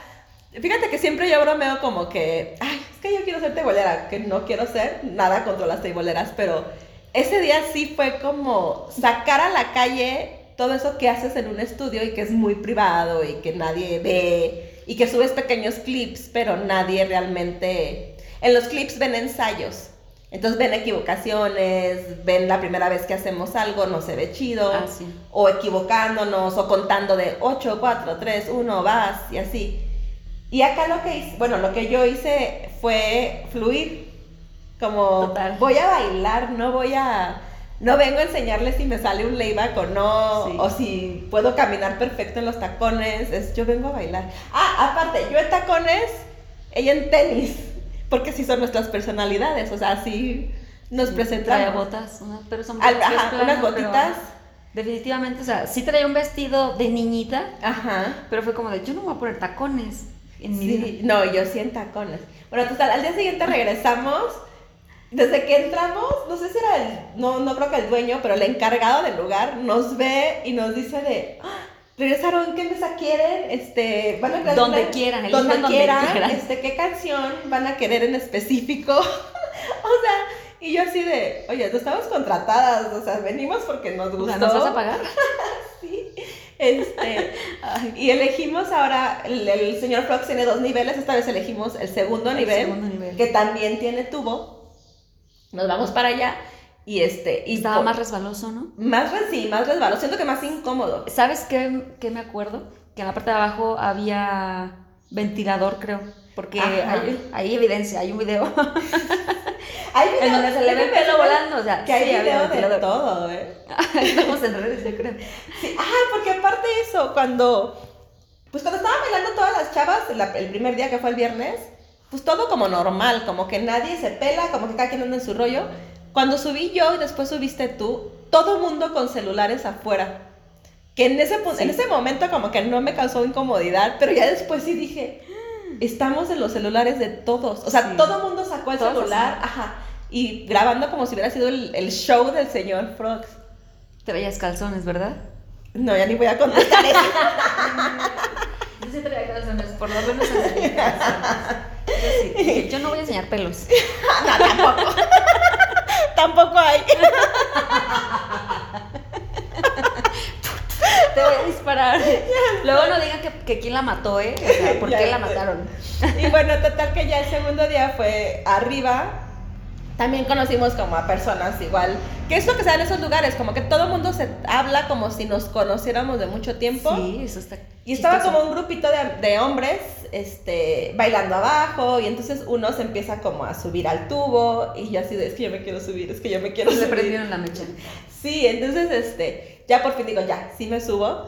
Fíjate que siempre yo bromeo como que, ay, es que yo quiero ser tebolera, que no quiero ser nada contra las teboleras, pero ese día sí fue como sacar a la calle todo eso que haces en un estudio y que es muy privado y que nadie ve y que subes pequeños clips, pero nadie realmente... En los clips ven ensayos. Entonces ven equivocaciones, ven la primera vez que hacemos algo, no se ve chido, Ah, sí. o equivocándonos, o contando de 8, 4, 3, 1, vas, y así. Y acá lo que hice, bueno, lo que yo hice fue fluir. Como Total. voy a bailar, no voy a. No vengo a enseñarles si me sale un layback o no, Sí. o si puedo caminar perfecto en los tacones. Es, yo vengo a bailar. Ah, aparte, yo en tacones, ella en tenis, porque sí son nuestras personalidades, o sea, sí nos presentamos. botas, una- pero son botas ajá, planas, unas botitas. Definitivamente, o sea, sí traía un vestido de niñita, Ajá. pero fue como de, yo no me voy a poner tacones en mi vida. Sí, no, yo sí en tacones. Bueno, total, al día siguiente regresamos. Desde que entramos, no sé si era el, no, no creo que el dueño, pero el encargado del lugar nos ve y nos dice de, "Ah, regresaron, ¿qué mesa quieren? Este, van a Donde una- quieran, donde, donde quieran, quieran. este, ¿qué canción van a querer en específico? *laughs* o sea, y yo así de, oye, no estamos contratadas, o sea, venimos porque nos sea, ¿nos vas a pagar? *laughs* Sí. Este, y elegimos ahora, el, el señor Fox tiene dos niveles, esta vez elegimos el segundo el nivel, segundo nivel. que también tiene tubo. Nos vamos para allá y este... Y Estaba más resbaloso, ¿no? más sí, más resbalo, siento que más incómodo. ¿Sabes qué, qué me acuerdo? Que en la parte de abajo había ventilador, creo. Porque hay, hay evidencia, hay un video *laughs* Hay en donde se le ve el pelo volando. O sea, Que hay sí, video de todo, ¿eh? *laughs* Estamos en redes, yo creo. Sí, ah, porque aparte de eso, cuando... Pues cuando estaban bailando todas las chavas, la- el primer día que fue el viernes, pues todo como normal, como que nadie se pela, como que cada quien anda en su rollo. Cuando subí yo y después subiste tú, todo mundo con celulares afuera. Que en ese, Sí. en ese momento como que no me causó incomodidad, pero ya después sí dije, estamos en los celulares de todos. O sea, Sí. todo mundo sacó el Todos celular, así. ajá, y grabando como si hubiera sido el, el show del señor Frogs. Traías calzones, ¿verdad? No, ya ni voy a contestar eso. *laughs* Yo sí traía calzones, por lo menos calzones. *laughs* Yo sí, yo no voy a enseñar pelos. *laughs* No, tampoco. Tampoco hay. Te voy a disparar. Luego no digan que, que quién la mató, ¿eh? O sea, ¿por *laughs* qué la mataron? Y bueno, total que ya el segundo día fue arriba. También conocimos como a personas igual. Que es lo que se da en esos lugares, como que todo el mundo se habla como si nos conociéramos de mucho tiempo. Sí, eso está. Y estaba chistoso. como un grupito de, de hombres este, bailando abajo y entonces uno se empieza como a subir al tubo y yo así de, es que yo me quiero subir, es que yo me quiero Le subir. prendieron la mecha. Sí, entonces este, ya por fin digo, ya, sí me subo.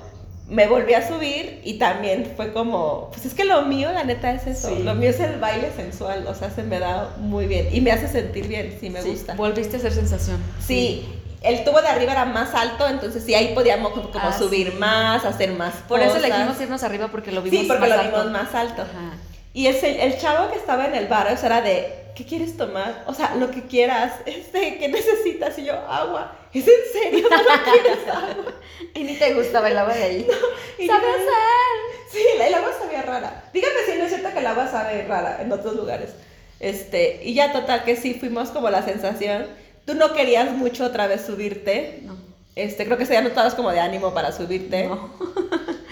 Me volví a subir y también fue como, pues es que lo mío, la neta, es eso. Sí. Lo mío es el baile sensual, o sea, se me da muy bien y me hace sentir bien, sí me Sí, gusta. Volviste a hacer sensación. Sí, el tubo de arriba era más alto, entonces sí, ahí podíamos como, como Ah, subir más, hacer más Por eso cosas. elegimos irnos arriba porque lo vimos Sí, porque más lo alto. vimos más alto. Ajá. Y ese, el chavo que estaba en el bar, o sea, era de, ¿qué quieres tomar? O sea, lo que quieras, *laughs* este, ¿qué necesitas? Y yo, agua. ¿Es en serio? ¿No quieres agua? *laughs* Y ni te gustaba el agua de ahí. *laughs* Y ¡Sabe yo, hacer! Sí, el agua sabía rara. Dígame si no es cierto que el agua sabe rara en otros lugares. Este, y ya total que sí, fuimos como la sensación. Tú no querías mucho otra vez subirte. No. Este, creo que se ya no estabas como de ánimo para subirte. no.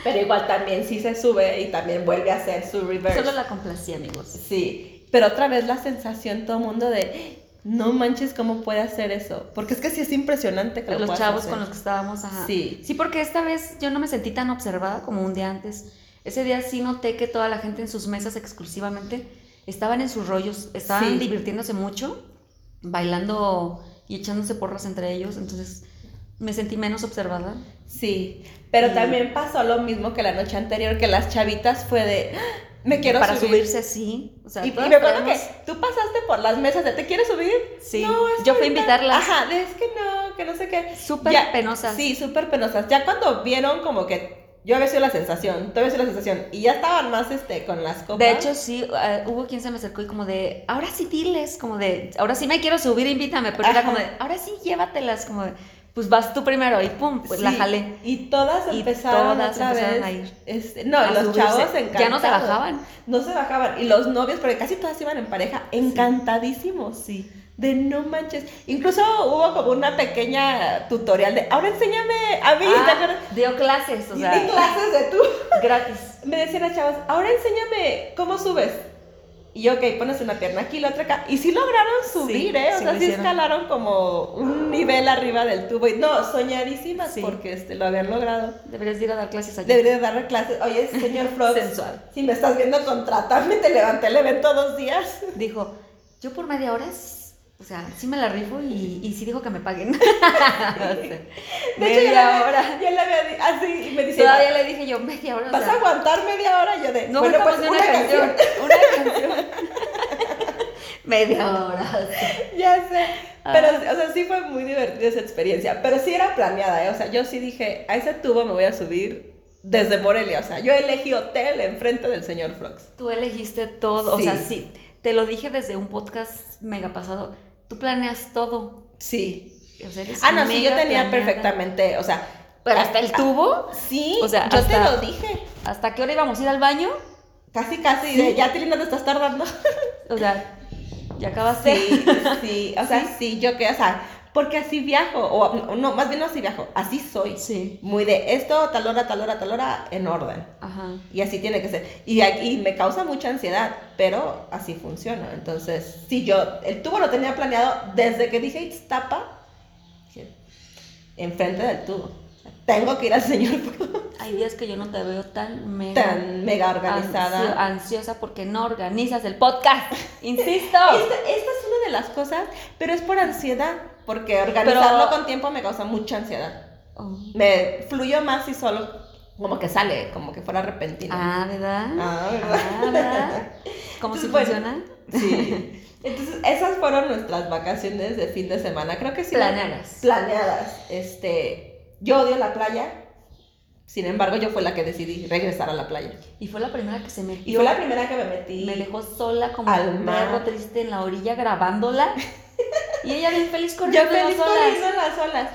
Pero igual también sí se sube y también vuelve a hacer su reverse. Solo la complací, amigos. Sí, pero otra vez la sensación, todo el mundo de, no manches, ¿cómo puede hacer eso? Porque es que sí es impresionante que lo Los chavos hacer. con los que estábamos, ajá. Sí. Sí, porque esta vez yo no me sentí tan observada como un día antes. Ese día sí noté que toda la gente en sus mesas exclusivamente estaban en sus rollos, estaban Sí. divirtiéndose mucho, bailando y echándose porras entre ellos, entonces me sentí menos observada. Sí, pero Y- también pasó lo mismo que la noche anterior, que las chavitas fue de, "Ah, me quiero Para subir. subirse. O sea, Y, y me acuerdo que tú pasaste por las mesas de, ¿te quieres subir? Sí, No, yo fui a ahorita". invitarlas. Ajá, es que no, que no sé qué. Súper Ya- penosas. Sí, súper penosas. Ya cuando vieron como que yo había sido la sensación, tú habías sido la sensación, y ya estaban más este, con las copas. De hecho, sí, eh, hubo quien se me acercó y como de, ahora sí diles, como de, ahora sí me quiero subir, invítame, pero era como de, ahora sí llévatelas, como de, pues vas tú primero y pum, pues la jalé. Y todas Y empezaron todas otra empezaron vez. a ir. este, no, a y los subirse. chavos Ya encantados. no se bajaban. No se bajaban. Y los novios, porque casi todas iban en pareja, encantadísimos. Sí. De no manches. Incluso hubo como una pequeña tutorial de, ahora enséñame a mí. Ah, dio clases, o sea, di clases de tú. gratis. *laughs* Me decían las chavas, ahora enséñame cómo subes. Y ok, pones una pierna aquí, la otra acá. Y sí lograron subir, ¿eh? O sí sea, sí hicieron. escalaron como un nivel arriba del tubo. Y no, soñadísimas Sí. porque este, lo habían logrado. Deberías de ir a dar clases allí. Debería de darle clases. Oye, *laughs* señor Frogs, Sensual. si me estás viendo, contrátame. Te levanté el evento dos días. Dijo, yo por media hora, o sea, sí me la rifo y, y sí dijo que me paguen. *laughs* De hecho, media yo le había- hora. Yo le había así y me dice, Todavía le dije yo, media hora. o ¿vas sea, a aguantar media hora? Yo de, No, bueno, pues una, canción. *laughs* Una canción. *laughs* media hora. Ya sé. Ah. Pero, o sea, sí fue muy divertida esa experiencia. Pero sí era planeada, ¿eh? O sea, yo sí dije, a ese tubo me voy a subir desde Morelia. O sea, yo elegí hotel enfrente del señor Frogs. Tú elegiste todo, o sea, sí, te lo dije desde un podcast mega pasado. Tú planeas todo. Sí. O sea, eres Ah, no, sí, yo tenía planeada. perfectamente, o sea. Pero hasta el tubo, Sí, O sea, yo te lo dije. ¿hasta qué hora íbamos a ir al baño? Casi, casi. Sí. Ya, Tilly, no te estás tardando. O sea, ya acabaste. Sí, sí. O sea, sí, yo que, o sea, porque así viajo. O no, más bien no así viajo. Así soy. Sí. Muy de esto, tal hora, tal hora, tal hora, en orden. Ajá. Y así tiene que ser. Y, y me causa mucha ansiedad, pero así funciona. Entonces, sí, yo el tubo lo tenía planeado desde que dije Ixtapa, dije, enfrente del tubo. Tengo que ir al señor *laughs* Hay días que yo no te veo tan mega tan mega organizada. ansio- ansiosa porque no organizas el podcast. *laughs* Insisto. Esta, esta es una de las cosas, pero es por ansiedad, porque organizarlo Pero- con tiempo me causa mucha ansiedad. Oh. Me fluyó más y solo como que sale, como que fuera repentino. Ah, ¿verdad? Ah, ¿verdad? Ah, ¿verdad? *laughs* ¿Cómo si bueno, funciona? Sí. *laughs* Entonces, esas fueron nuestras vacaciones de fin de semana. Creo que sí. Planeadas. Planeadas. Este, yo odio la playa. Sin embargo, yo fue la que decidí regresar a la playa. Y fue la primera que se metió. Y fue la primera que me metí. Me dejó sola como Al un perro triste en la orilla grabándola. *laughs* y ella bien feliz *laughs* corriendo en las olas. en las olas.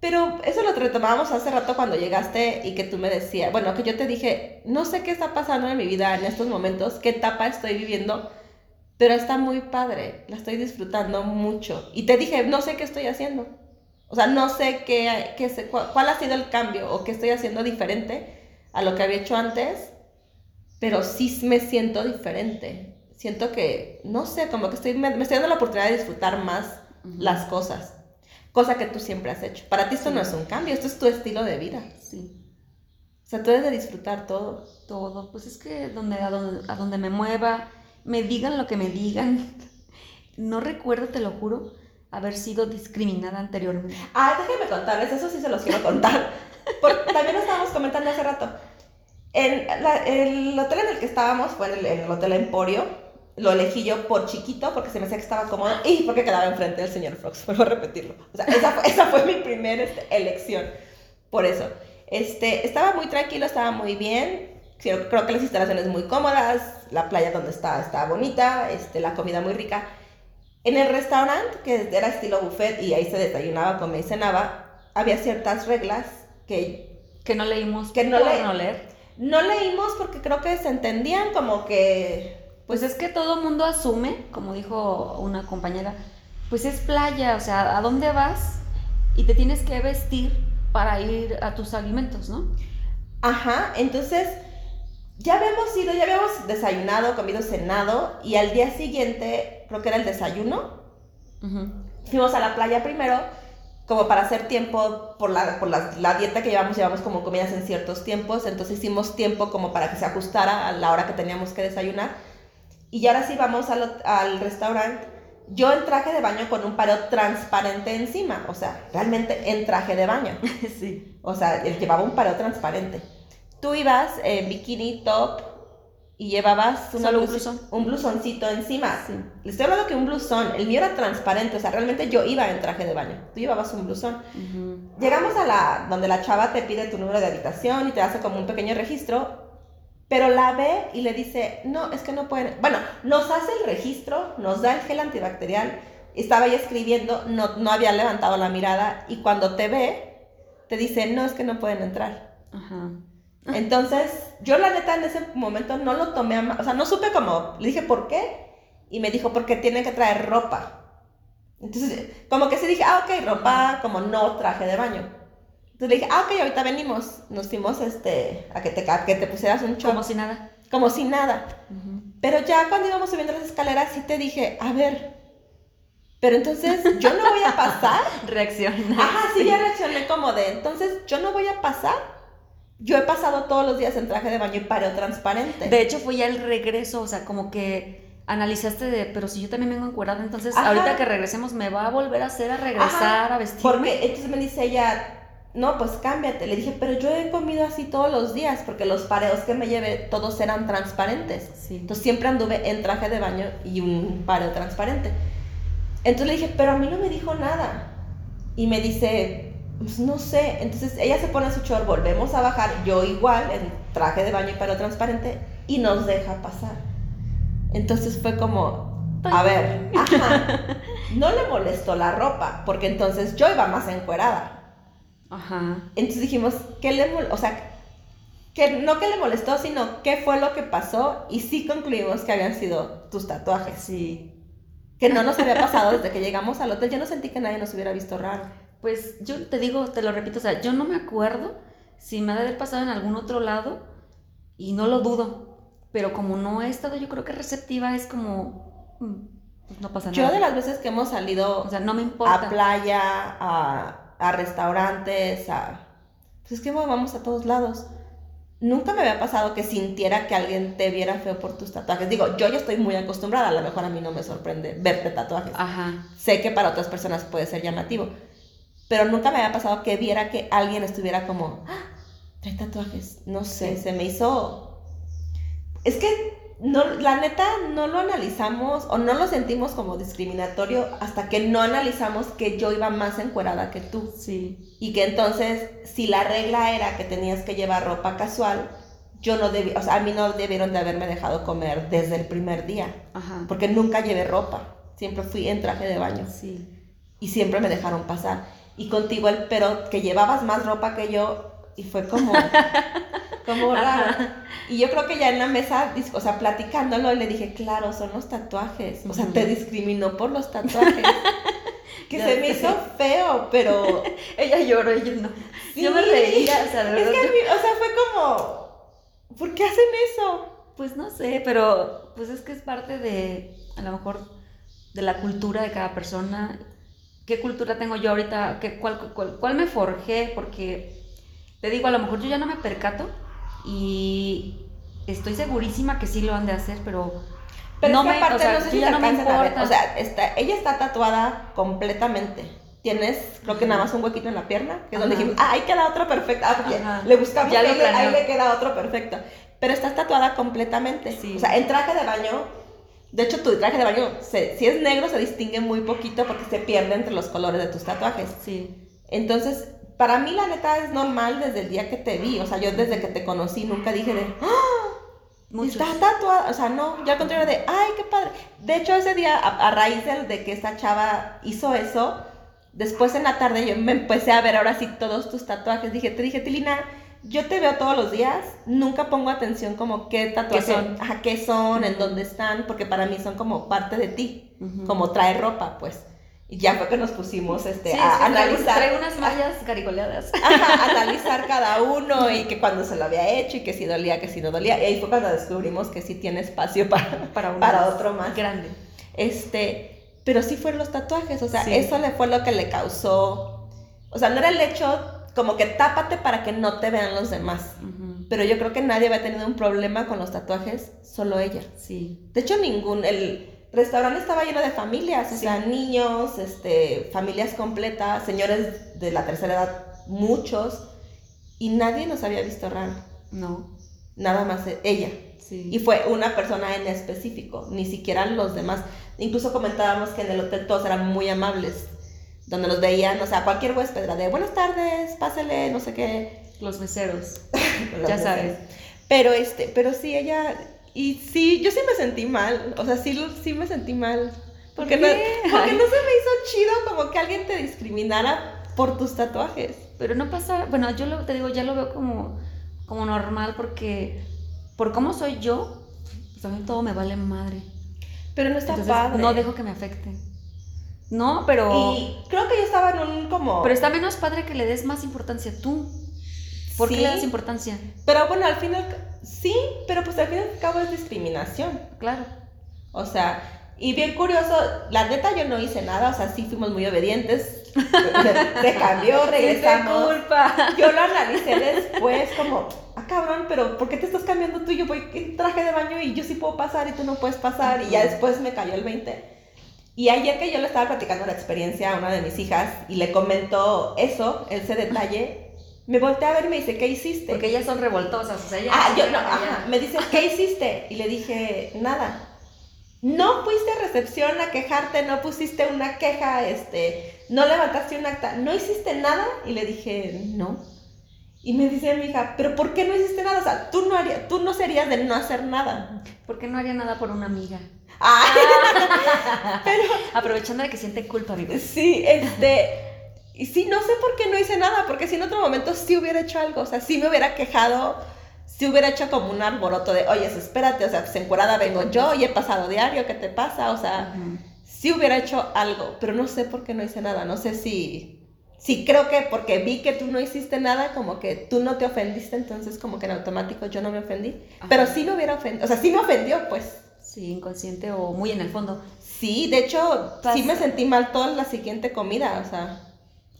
Pero eso lo retomábamos hace rato cuando llegaste y que tú me decías, bueno, que yo te dije, no sé qué está pasando en mi vida en estos momentos, qué etapa estoy viviendo, pero está muy padre, la estoy disfrutando mucho. Y te dije, no sé qué estoy haciendo. O sea, no sé qué, qué sé- cuál, cuál ha sido el cambio o qué estoy haciendo diferente a lo que había hecho antes, pero sí me siento diferente. Siento que, no sé, como que estoy, me, me estoy dando la oportunidad de disfrutar más las cosas. Cosa que tú siempre has hecho. Para ti esto Sí. no es un cambio, esto es tu estilo de vida. Sí, O sea, tú debes de disfrutar todo. todo. Pues es que donde, a, donde, a donde me mueva, me digan lo que me digan. *laughs* No recuerdo, te lo juro, haber sido discriminada anteriormente. Ah, déjenme contarles, eso sí se los quiero contar. *laughs* Porque también lo estábamos comentando hace rato. En la- el hotel en el que estábamos fue en el, en el Hotel Emporio. Lo elegí yo por chiquito porque se me hacía que estaba cómodo y porque quedaba enfrente del señor Frogs. *laughs* Vuelvo a repetirlo. O sea, esa fue, esa fue mi primera este, elección. Por eso. Este, estaba muy tranquilo, estaba muy bien. Creo, creo que las instalaciones muy cómodas. La playa donde estaba estaba bonita. Este, la comida muy rica. En el restaurante, que era estilo buffet y ahí se desayunaba, comía y cenaba, había ciertas reglas que Que no leímos Que no le- no leer. no leímos porque creo que se entendían como que... Pues es que todo mundo asume, como dijo una compañera, pues es playa, o sea, ¿a dónde vas? Y te tienes que vestir para ir a tus alimentos, ¿no? Ajá, entonces ya habíamos ido, ya habíamos desayunado, comido, cenado y al día siguiente, creo que era el desayuno, fuimos a la playa primero como para hacer tiempo por la, por la, la dieta que llevamos, llevamos como comidas en ciertos tiempos, entonces hicimos tiempo como para que se ajustara a la hora que teníamos que desayunar. Y ahora sí vamos al, al restaurante, yo en traje de baño con un paro transparente encima, o sea, realmente en traje de baño, *laughs* sí. o sea, él llevaba un paro transparente. Tú ibas en bikini top y llevabas una Solo un blus- blusón. un blusoncito encima. Sí. Le estoy hablando que un blusón, el mío era transparente, o sea, realmente yo iba en traje de baño. Tú llevabas un blusón. Llegamos a la donde la chava te pide tu número de habitación y te hace como un pequeño registro, pero la ve y le dice, "No, es que no pueden." Bueno, nos hace el registro, nos da el gel antibacterial. Estaba ella escribiendo, no no había levantado la mirada y cuando te ve te dice, "No, es que no pueden entrar." Ajá. Entonces, yo la neta en ese momento no lo tomé a o sea, no supe cómo, le dije, ¿por qué? Y me dijo, porque tienen que traer ropa. Entonces, como que sí dije, ah, ok, ropa como no traje de baño. Entonces le dije, ah, ok, ahorita venimos. Nos fuimos este, a, que te, a que te pusieras un short. Como si nada. Como si nada. Pero ya cuando íbamos subiendo las escaleras, sí te dije, a ver, pero entonces yo no voy a pasar. *laughs* Reacciona. Ajá, sí, ya reaccioné como de, entonces yo no voy a pasar. Yo he pasado todos los días en traje de baño y pareo transparente. De hecho, fue ya el regreso, o sea, como que analizaste de, pero si yo también vengo encuerada, entonces Ajá. ahorita que regresemos me va a volver a hacer a regresar a vestirme. Porque entonces me dice ella, no, pues cámbiate. Le dije, pero yo he comido así todos los días, porque los pareos que me llevé todos eran transparentes. Sí. Entonces siempre anduve en traje de baño y un pareo transparente. Entonces le dije, pero a mí no me dijo nada. Y me dice, pues no sé. Entonces ella se pone su short, volvemos a bajar, yo igual, en traje de baño y pareo transparente, y nos deja pasar. Entonces fue como, a ver, ajá, no le molestó la ropa, porque entonces yo iba más encuerada. Ajá. Entonces dijimos, ¿qué le O sea, que no que le molestó, sino qué fue lo que pasó. Y sí concluimos que habían sido tus tatuajes. Sí. Que no nos había pasado desde que llegamos al hotel. Yo no sentí que nadie nos hubiera visto raro. Pues yo te digo, te lo repito, o sea, yo no me acuerdo si me ha de haber pasado en algún otro lado y no lo dudo. Pero como no he estado, yo creo que receptiva es como, mm, pues no pasa Yo nada. de las veces que hemos salido O sea, no me importa. a playa, a, a restaurantes, a... Pues es que vamos a todos lados. Nunca me había pasado que sintiera que alguien te viera feo por tus tatuajes. Digo, yo ya estoy muy acostumbrada, a lo mejor a mí no me sorprende verte tatuajes. Ajá. sé que para otras personas puede ser llamativo, pero nunca me había pasado que viera que alguien estuviera como, "Ah, trae tatuajes, no sé, Sí. se me hizo... Es que no, la neta no lo analizamos o no lo sentimos como discriminatorio hasta que no analizamos que yo iba más encuerada que tú. Sí. Y que entonces, si la regla era que tenías que llevar ropa casual, yo no debí, o sea, a mí no debieron de haberme dejado comer desde el primer día, Ajá. porque nunca llevé ropa, siempre fui en traje de baño Sí. y siempre me dejaron pasar. Y contigo el pero que llevabas más ropa que yo y fue como *laughs* como raro. Y yo creo que ya en la mesa, o sea, platicándolo le dije, "Claro, son los tatuajes." O sea, te discriminó por los tatuajes. *laughs* que se me hizo feo, pero *laughs* Ella lloró y yo no. Sí. Yo me reía, o sea, de es verdad. que a mí, o sea, fue como ¿Por qué hacen eso? Pues no sé, pero pues es que es parte de, a lo mejor, de la cultura de cada persona. ¿Qué cultura tengo yo ahorita? ¿Qué, cuál, cuál, cuál me forjé? Porque te digo, a lo mejor yo ya no me percato y estoy segurísima que sí lo han de hacer, pero, Pero no es que me, aparte o sea, no sé si te no me alcanzan a ver. importa. O sea, está, ella está tatuada completamente. Tienes, creo que nada más un huequito en la pierna, que es donde Ajá. dijimos, ah, ahí queda otro perfecto. Ah, porque Ajá. le buscamos Ya ahí, le, ahí planeó. le queda otro perfecto. Pero estás tatuada completamente. Sí. O sea, en traje de baño, de hecho tu traje de baño, se- si es negro, se distingue muy poquito porque se pierde entre los colores de tus tatuajes. sí, Entonces, para mí la neta es normal desde el día que te vi. O sea, yo desde que te conocí nunca dije de, ¡Ah! muchos. Está tatuada, o sea, no, yo al contrario de, ay, qué padre. De hecho, ese día, a, a raíz de, de que esta chava hizo eso, después en la tarde yo me empecé a ver ahora sí todos tus tatuajes. Dije, te dije, Tilina, yo te veo todos los días, nunca pongo atención como qué tatuajes, ¿Qué son? ajá, qué son, en dónde están, porque para mí son como parte de ti, como traer ropa, pues. Y ya fue que nos pusimos este, Sí, a analizar. traigo unas mallas caricoleadas. Ajá, *laughs* analizar cada uno y que cuando se lo había hecho y que si dolía, que si no dolía. Y ahí fue cuando descubrimos que sí tiene espacio *laughs* para, Para, uno para más otro más. grande. Este, pero sí fueron los tatuajes, o sea, Sí. eso le fue lo que le causó. O sea, no era el hecho como que tápate para que no te vean los demás. Pero yo creo que nadie había tenido un problema con los tatuajes, solo ella. Sí. De hecho, ningún, el restaurante estaba lleno de familias, o sea, niños, este, familias completas, señores de la tercera edad, muchos, y nadie nos había visto raro, No. nada más e- ella. Sí. Y fue una persona en específico, ni siquiera los demás. Incluso comentábamos que en el hotel todos eran muy amables, donde nos veían, o sea, cualquier huésped era de buenas tardes, pásele, no sé qué. Los meseros. *laughs* Los Ya meseros. sabes. Pero este, pero sí, ella, y sí, yo sí me sentí mal, o sea, sí, sí me sentí mal. ¿Por Porque, no, qué? porque no se me hizo chido como que alguien te discriminara por tus tatuajes. Pero no pasa, bueno, yo lo, te digo, ya lo veo como, como normal porque por cómo soy yo, pues a mí todo me vale madre. Pero no está Entonces padre. no dejo que me afecte. No, pero, Y creo que yo estaba en un como... pero está menos padre que le des más importancia tú. ¿Por qué Sí. le das importancia? Pero bueno, al final, sí, pero pues al fin y al cabo es discriminación. Claro. O sea, y bien curioso, la neta yo no hice nada, o sea, sí fuimos muy obedientes. *laughs* Se cambió, regresamos. culpa. Yo lo analicé después como, ah cabrón, pero ¿por qué te estás cambiando tú? Yo voy en traje de baño y yo sí puedo pasar y tú no puedes pasar. Y ya después me cayó el 20. Y ayer que yo le estaba platicando la experiencia a una de mis hijas y le comentó eso, ese detalle, me volteé a ver y me dice, ¿qué hiciste? Porque ellas son revoltosas, o sea, ellas Ah, yo no, ajá. Me dice, ¿qué hiciste? Y le dije, nada. No fuiste a recepción a quejarte, no pusiste una queja, este, no levantaste un acta, no hiciste nada. Y le dije, no. Y me dice mi hija, ¿pero por qué no hiciste nada? O sea, tú no, harías, tú no serías de no hacer nada. ¿Por qué no haría nada por una amiga? *laughs* Ay, Aprovechando de que siente culpa, amigos. sí, este. Y sí, no sé por qué no hice nada, porque si en otro momento sí hubiera hecho algo, o sea, sí me hubiera quejado, sí hubiera hecho como un alboroto de, oye, espérate, o sea, pues encuerada vengo yo y he pasado diario, ¿qué te pasa? O sea, sí hubiera hecho algo, pero no sé por qué no hice nada, no sé si, si creo que porque vi que tú no hiciste nada, como que tú no te ofendiste, entonces como que en automático yo no me ofendí, Ajá. pero sí me hubiera ofendido, o sea, sí me ofendió, pues. Sí, inconsciente o muy en el fondo. Sí, de hecho, Pasa. sí me sentí mal toda la siguiente comida, o sea.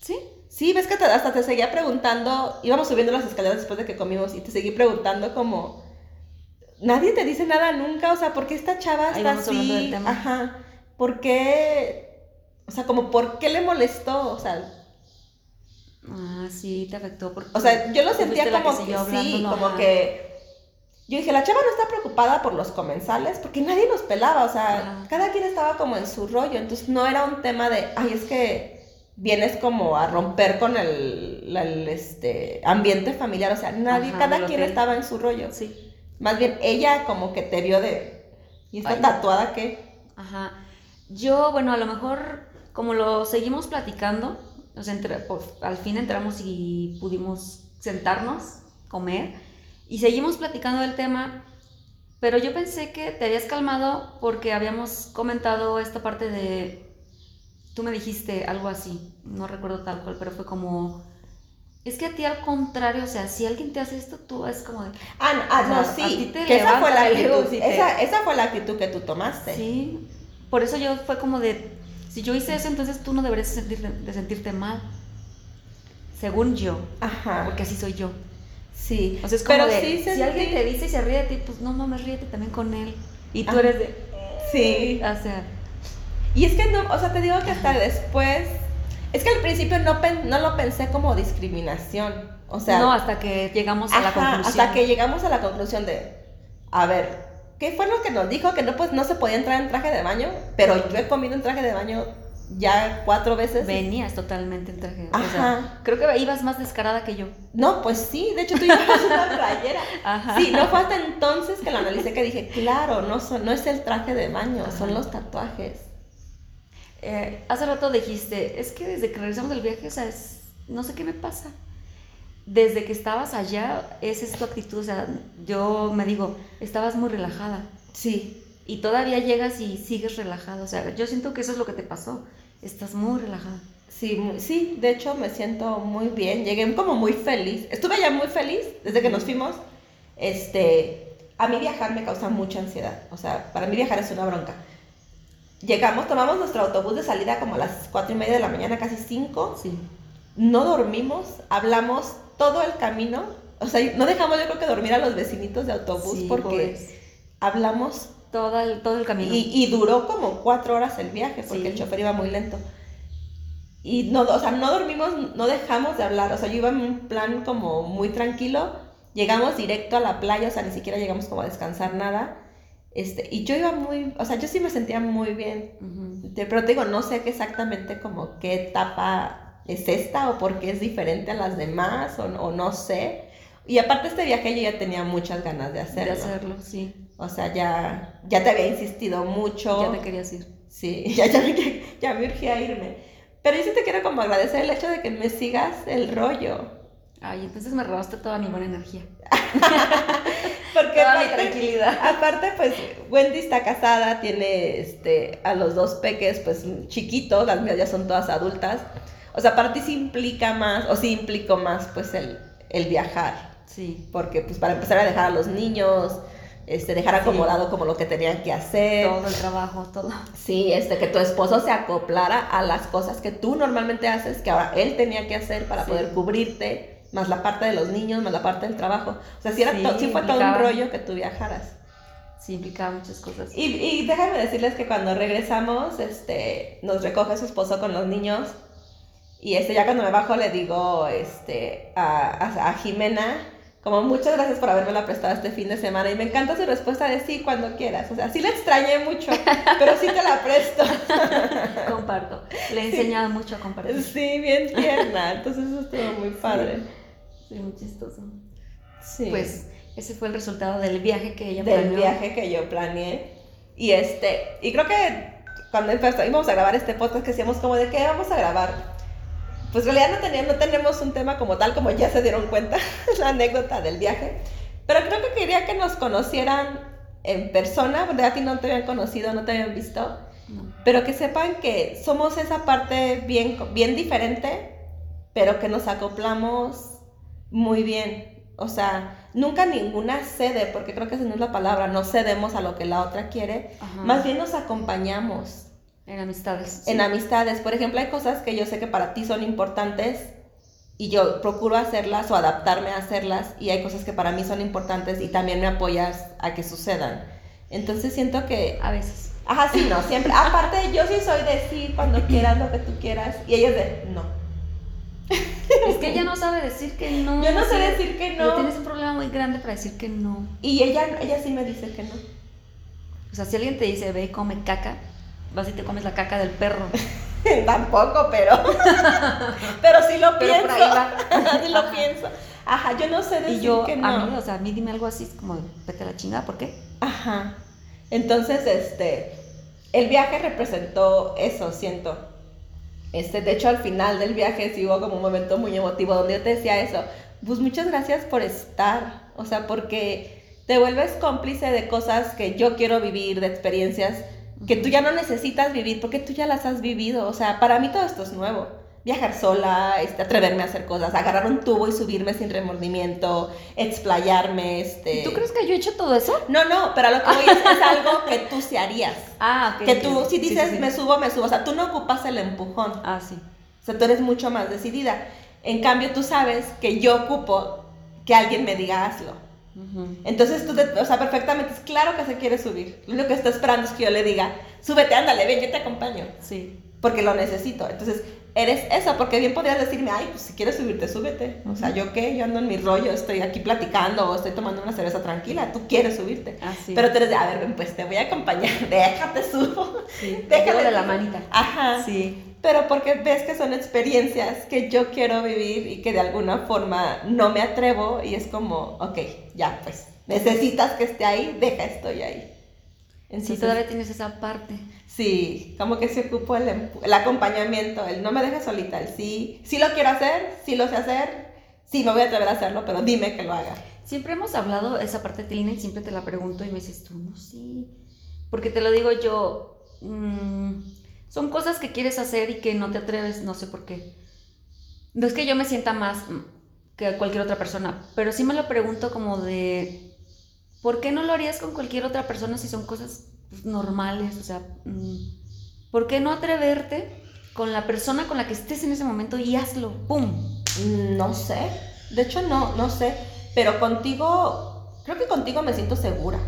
Sí. Sí, ves que te- hasta te seguía preguntando, íbamos subiendo las escaleras después de que comimos y te seguí preguntando como, nadie te dice nada nunca, o sea, ¿por qué esta chava Ahí está así? del tema. Ajá, ¿por qué? O sea, como, ¿por qué le molestó? O sea, Ah, sí, te afectó. Porque o sea yo lo sentía como que, sí, como ajá. que... Yo dije, la chava no está preocupada por los comensales porque nadie nos pelaba, o sea, cada quien estaba como en su rollo, entonces no era un tema de, ay, es que vienes como a romper con el, el, este, ambiente familiar, o sea, nadie, Ajá, cada quien estaba en su rollo. Sí. Más bien, ella como que te vio de, ¿y esta Ay. tatuada qué? Ajá. Yo, bueno, a lo mejor, como lo seguimos platicando, sea, entre- por- al fin entramos y pudimos sentarnos, comer, y seguimos platicando del tema, pero yo pensé que te habías calmado porque habíamos comentado esta parte de, tú me dijiste algo así, no recuerdo tal cual, pero fue como, es que a ti al contrario, o sea, si alguien te hace esto, tú es como de, Ah, no, ah, no, sí, que esa fue la actitud, te- esa, esa fue la actitud que tú tomaste. Sí, por eso yo fue como de, si yo hice eso, entonces tú no deberías sentirte, de sentirte mal, según yo, Ajá, porque así soy yo. sí. O sea, es como Pero de, sí si alguien te dice y se ríe de ti, pues no mames, ríete también con él. Y tú Ajá. eres de, Sí. o sea, Y es que no, o sea, te digo que hasta después, es que al principio no, pen- no lo pensé como discriminación, o sea, no, hasta que llegamos a la conclusión. hasta que llegamos a la conclusión de, a ver, ¿qué fue lo que nos dijo? Que no, pues, no se podía entrar en traje de baño, pero yo he comido en traje de baño ya cuatro veces. Venías totalmente en traje. O Ajá. sea, creo que ibas más descarada que yo. No, pues sí, de hecho tú llevas una playera. Ajá. Sí, no fue hasta entonces que lo analicé que dije, claro, no, son, no es el traje de baño, Ajá. son los tatuajes. Eh, hace rato dijiste, es que desde que regresamos del viaje, o sea, es- no sé qué me pasa. Desde que estabas allá, esa es tu actitud, o sea, yo me digo, estabas muy relajada. Sí, Y todavía llegas y sigues relajada, o sea, yo siento que eso es lo que te pasó. Estás muy relajada. Sí, muy- sí, de hecho me siento muy bien, llegué como muy feliz, estuve ya muy feliz desde que nos fuimos, este, a mí viajar me causa mucha ansiedad, o sea, para mí viajar es una bronca. Llegamos, tomamos nuestro autobús de salida como a las cuatro y media de la mañana, casi cinco, Sí. no dormimos, hablamos todo el camino, o sea, no dejamos yo creo que dormir a los vecinitos de autobús Sí, porque hablamos Todo el, todo el camino. y, y duró como cuatro horas el viaje porque Sí. el chofer iba muy lento. Y no, o sea, no dormimos, no dejamos de hablar. O sea, yo iba en un plan como muy tranquilo. Llegamos directo a la playa, o sea, ni siquiera llegamos como a descansar nada. Este, y yo iba muy, o sea, yo sí me sentía muy bien. Ujú. Te- Pero te digo, no sé exactamente como qué etapa es esta o por qué es diferente a las demás o, o no sé. Y aparte este viaje yo ya tenía muchas ganas de hacerlo. De hacerlo, sí. O sea, ya, ya te había insistido mucho. Ya te querías ir. Sí, *laughs* ya, ya, ya, ya me urgía irme. Pero yo sí te quiero como agradecer el hecho de que me sigas el rollo. Ay, entonces me robaste toda mi buena energía. *laughs* Porque Toda mi aparte, tranquilidad. *laughs* aparte, pues, Wendy está casada, tiene este, a los dos peques, pues, chiquitos, las mías ya son todas adultas. O sea, para ti sí implica más, o sí implicó más, pues, el, el viajar. Sí. Porque pues para empezar a dejar a los niños, este, dejar Sí. acomodado como lo que tenían que hacer. Todo el trabajo, todo. Sí, este, que tu esposo se acoplara a las cosas que tú normalmente haces, que ahora él tenía que hacer para Sí. poder cubrirte, más la parte de los niños, más la parte del trabajo. O sea, sí, era Sí, to- sí fue todo un rollo que tú viajaras. Sí, implicaba muchas cosas. Y, y déjame decirles que cuando regresamos, este, nos recoge su esposo con los niños. Y este, ya cuando me bajo le digo este, a, a, a Jimena, como muchas gracias por haberme la prestado este fin de semana. Y me encanta su respuesta de sí cuando quieras. O sea, sí la extrañé mucho, *laughs* pero sí te la presto. Comparto. Le he enseñado mucho a compartir. Sí, bien tierna. Entonces eso estuvo muy padre. Sí, muy chistoso. Sí. Pues ese fue el resultado del viaje que ella del planeó. viaje que yo planeé. Y este, y creo que cuando íbamos a grabar este podcast que decíamos como de qué vamos a grabar. Pues en realidad no, teníamos, no tenemos un tema como tal, como ya se dieron cuenta, *laughs* la anécdota del viaje. Pero creo que quería que nos conocieran en persona, porque a ti no te habían conocido, no te habían visto, No. pero que sepan que somos esa parte bien, bien diferente, pero que nos acoplamos muy bien. O sea, nunca ninguna cede, porque creo que esa no es la palabra, no cedemos a lo que la otra quiere, Ajá. más bien nos acompañamos En amistades. en sí. amistades. Por ejemplo, hay cosas que yo sé que para ti son importantes y yo procuro hacerlas o adaptarme a hacerlas y hay cosas que para mí son importantes y también me apoyas a que sucedan. Entonces siento que... A veces. Ajá, sí, no, siempre. *laughs* Aparte, yo sí soy de sí cuando quieras lo que tú quieras y ella es de no. Es que ella no sabe decir que no. Yo no sé sí. decir que no. tienes un problema muy grande para decir que no. Y ella, ella sí me dice que no. O sea, si alguien te dice, ve y come caca, vas y te comes la caca del perro. *laughs* Tampoco, pero. *laughs* pero sí lo Pero pienso. por ahí va. *laughs* sí lo Ajá. pienso. Ajá, yo no sé decir Y yo, que no. a mí, o sea, a mí dime algo así, es como, vete a la chingada, ¿por qué? Ajá. Entonces, este, el viaje representó eso, siento. Este, de hecho, al final del viaje sí hubo como un momento muy emotivo donde yo te decía eso. Pues muchas gracias por estar. O sea, porque te vuelves cómplice de cosas que yo quiero vivir, de experiencias que tú ya no necesitas vivir porque tú ya las has vivido. O sea, para mí todo esto es nuevo. Viajar sola, este, atreverme a hacer cosas, agarrar un tubo y subirme sin remordimiento, explayarme, este... ¿Y tú crees que yo he hecho todo eso? No, no, pero a lo que voy es, es algo que tú se harías. *laughs* Ah, ok. Que tú, si Sí, sí, dices, sí. me subo, me subo. O sea, tú no ocupas el empujón. Ah, sí. O sea, tú eres mucho más decidida. En cambio, tú sabes que yo ocupo que alguien me diga hazlo. Entonces tú, te- o sea, perfectamente, es claro que se quiere subir. Lo único que está esperando es que yo le diga, súbete, ándale, ven, yo te acompaño. Sí. Porque lo necesito. Entonces, eres eso, porque bien podrías decirme, ay, pues si quieres subirte, súbete. O sea. ¿yo qué? Yo ando en mi rollo, estoy aquí platicando o estoy tomando una cerveza tranquila. Tú quieres subirte. Sí. Pero tú eres de, a ver, pues te voy a acompañar, *laughs* déjate subo. sí. *laughs* Déjale de la manita. Ajá. Sí. Pero porque ves que son experiencias que yo quiero vivir y que de alguna forma no me atrevo y es como, ok, ya pues, necesitas que esté ahí, deja, estoy ahí. Sí, Entonces, todavía tienes esa parte. Sí, como que se ocupó el, empu- el acompañamiento, el no me dejes solita, el sí, sí lo quiero hacer, sí lo sé hacer, sí me voy a atrever a hacerlo, pero dime que lo haga. Siempre hemos hablado esa parte de Tilina y siempre te la pregunto y me dices tú, no, sí. Porque te lo digo yo, mm, son cosas que quieres hacer y que no te atreves, no sé por qué. No es que yo me sienta más mm, que cualquier otra persona, pero sí me lo pregunto como de, ¿por qué no lo harías con cualquier otra persona si son cosas pues, normales? O sea, mm, ¿por qué no atreverte con la persona con la que estés en ese momento y hazlo? ¡Pum! No sé, de hecho no, no sé, pero contigo, creo que contigo me siento segura.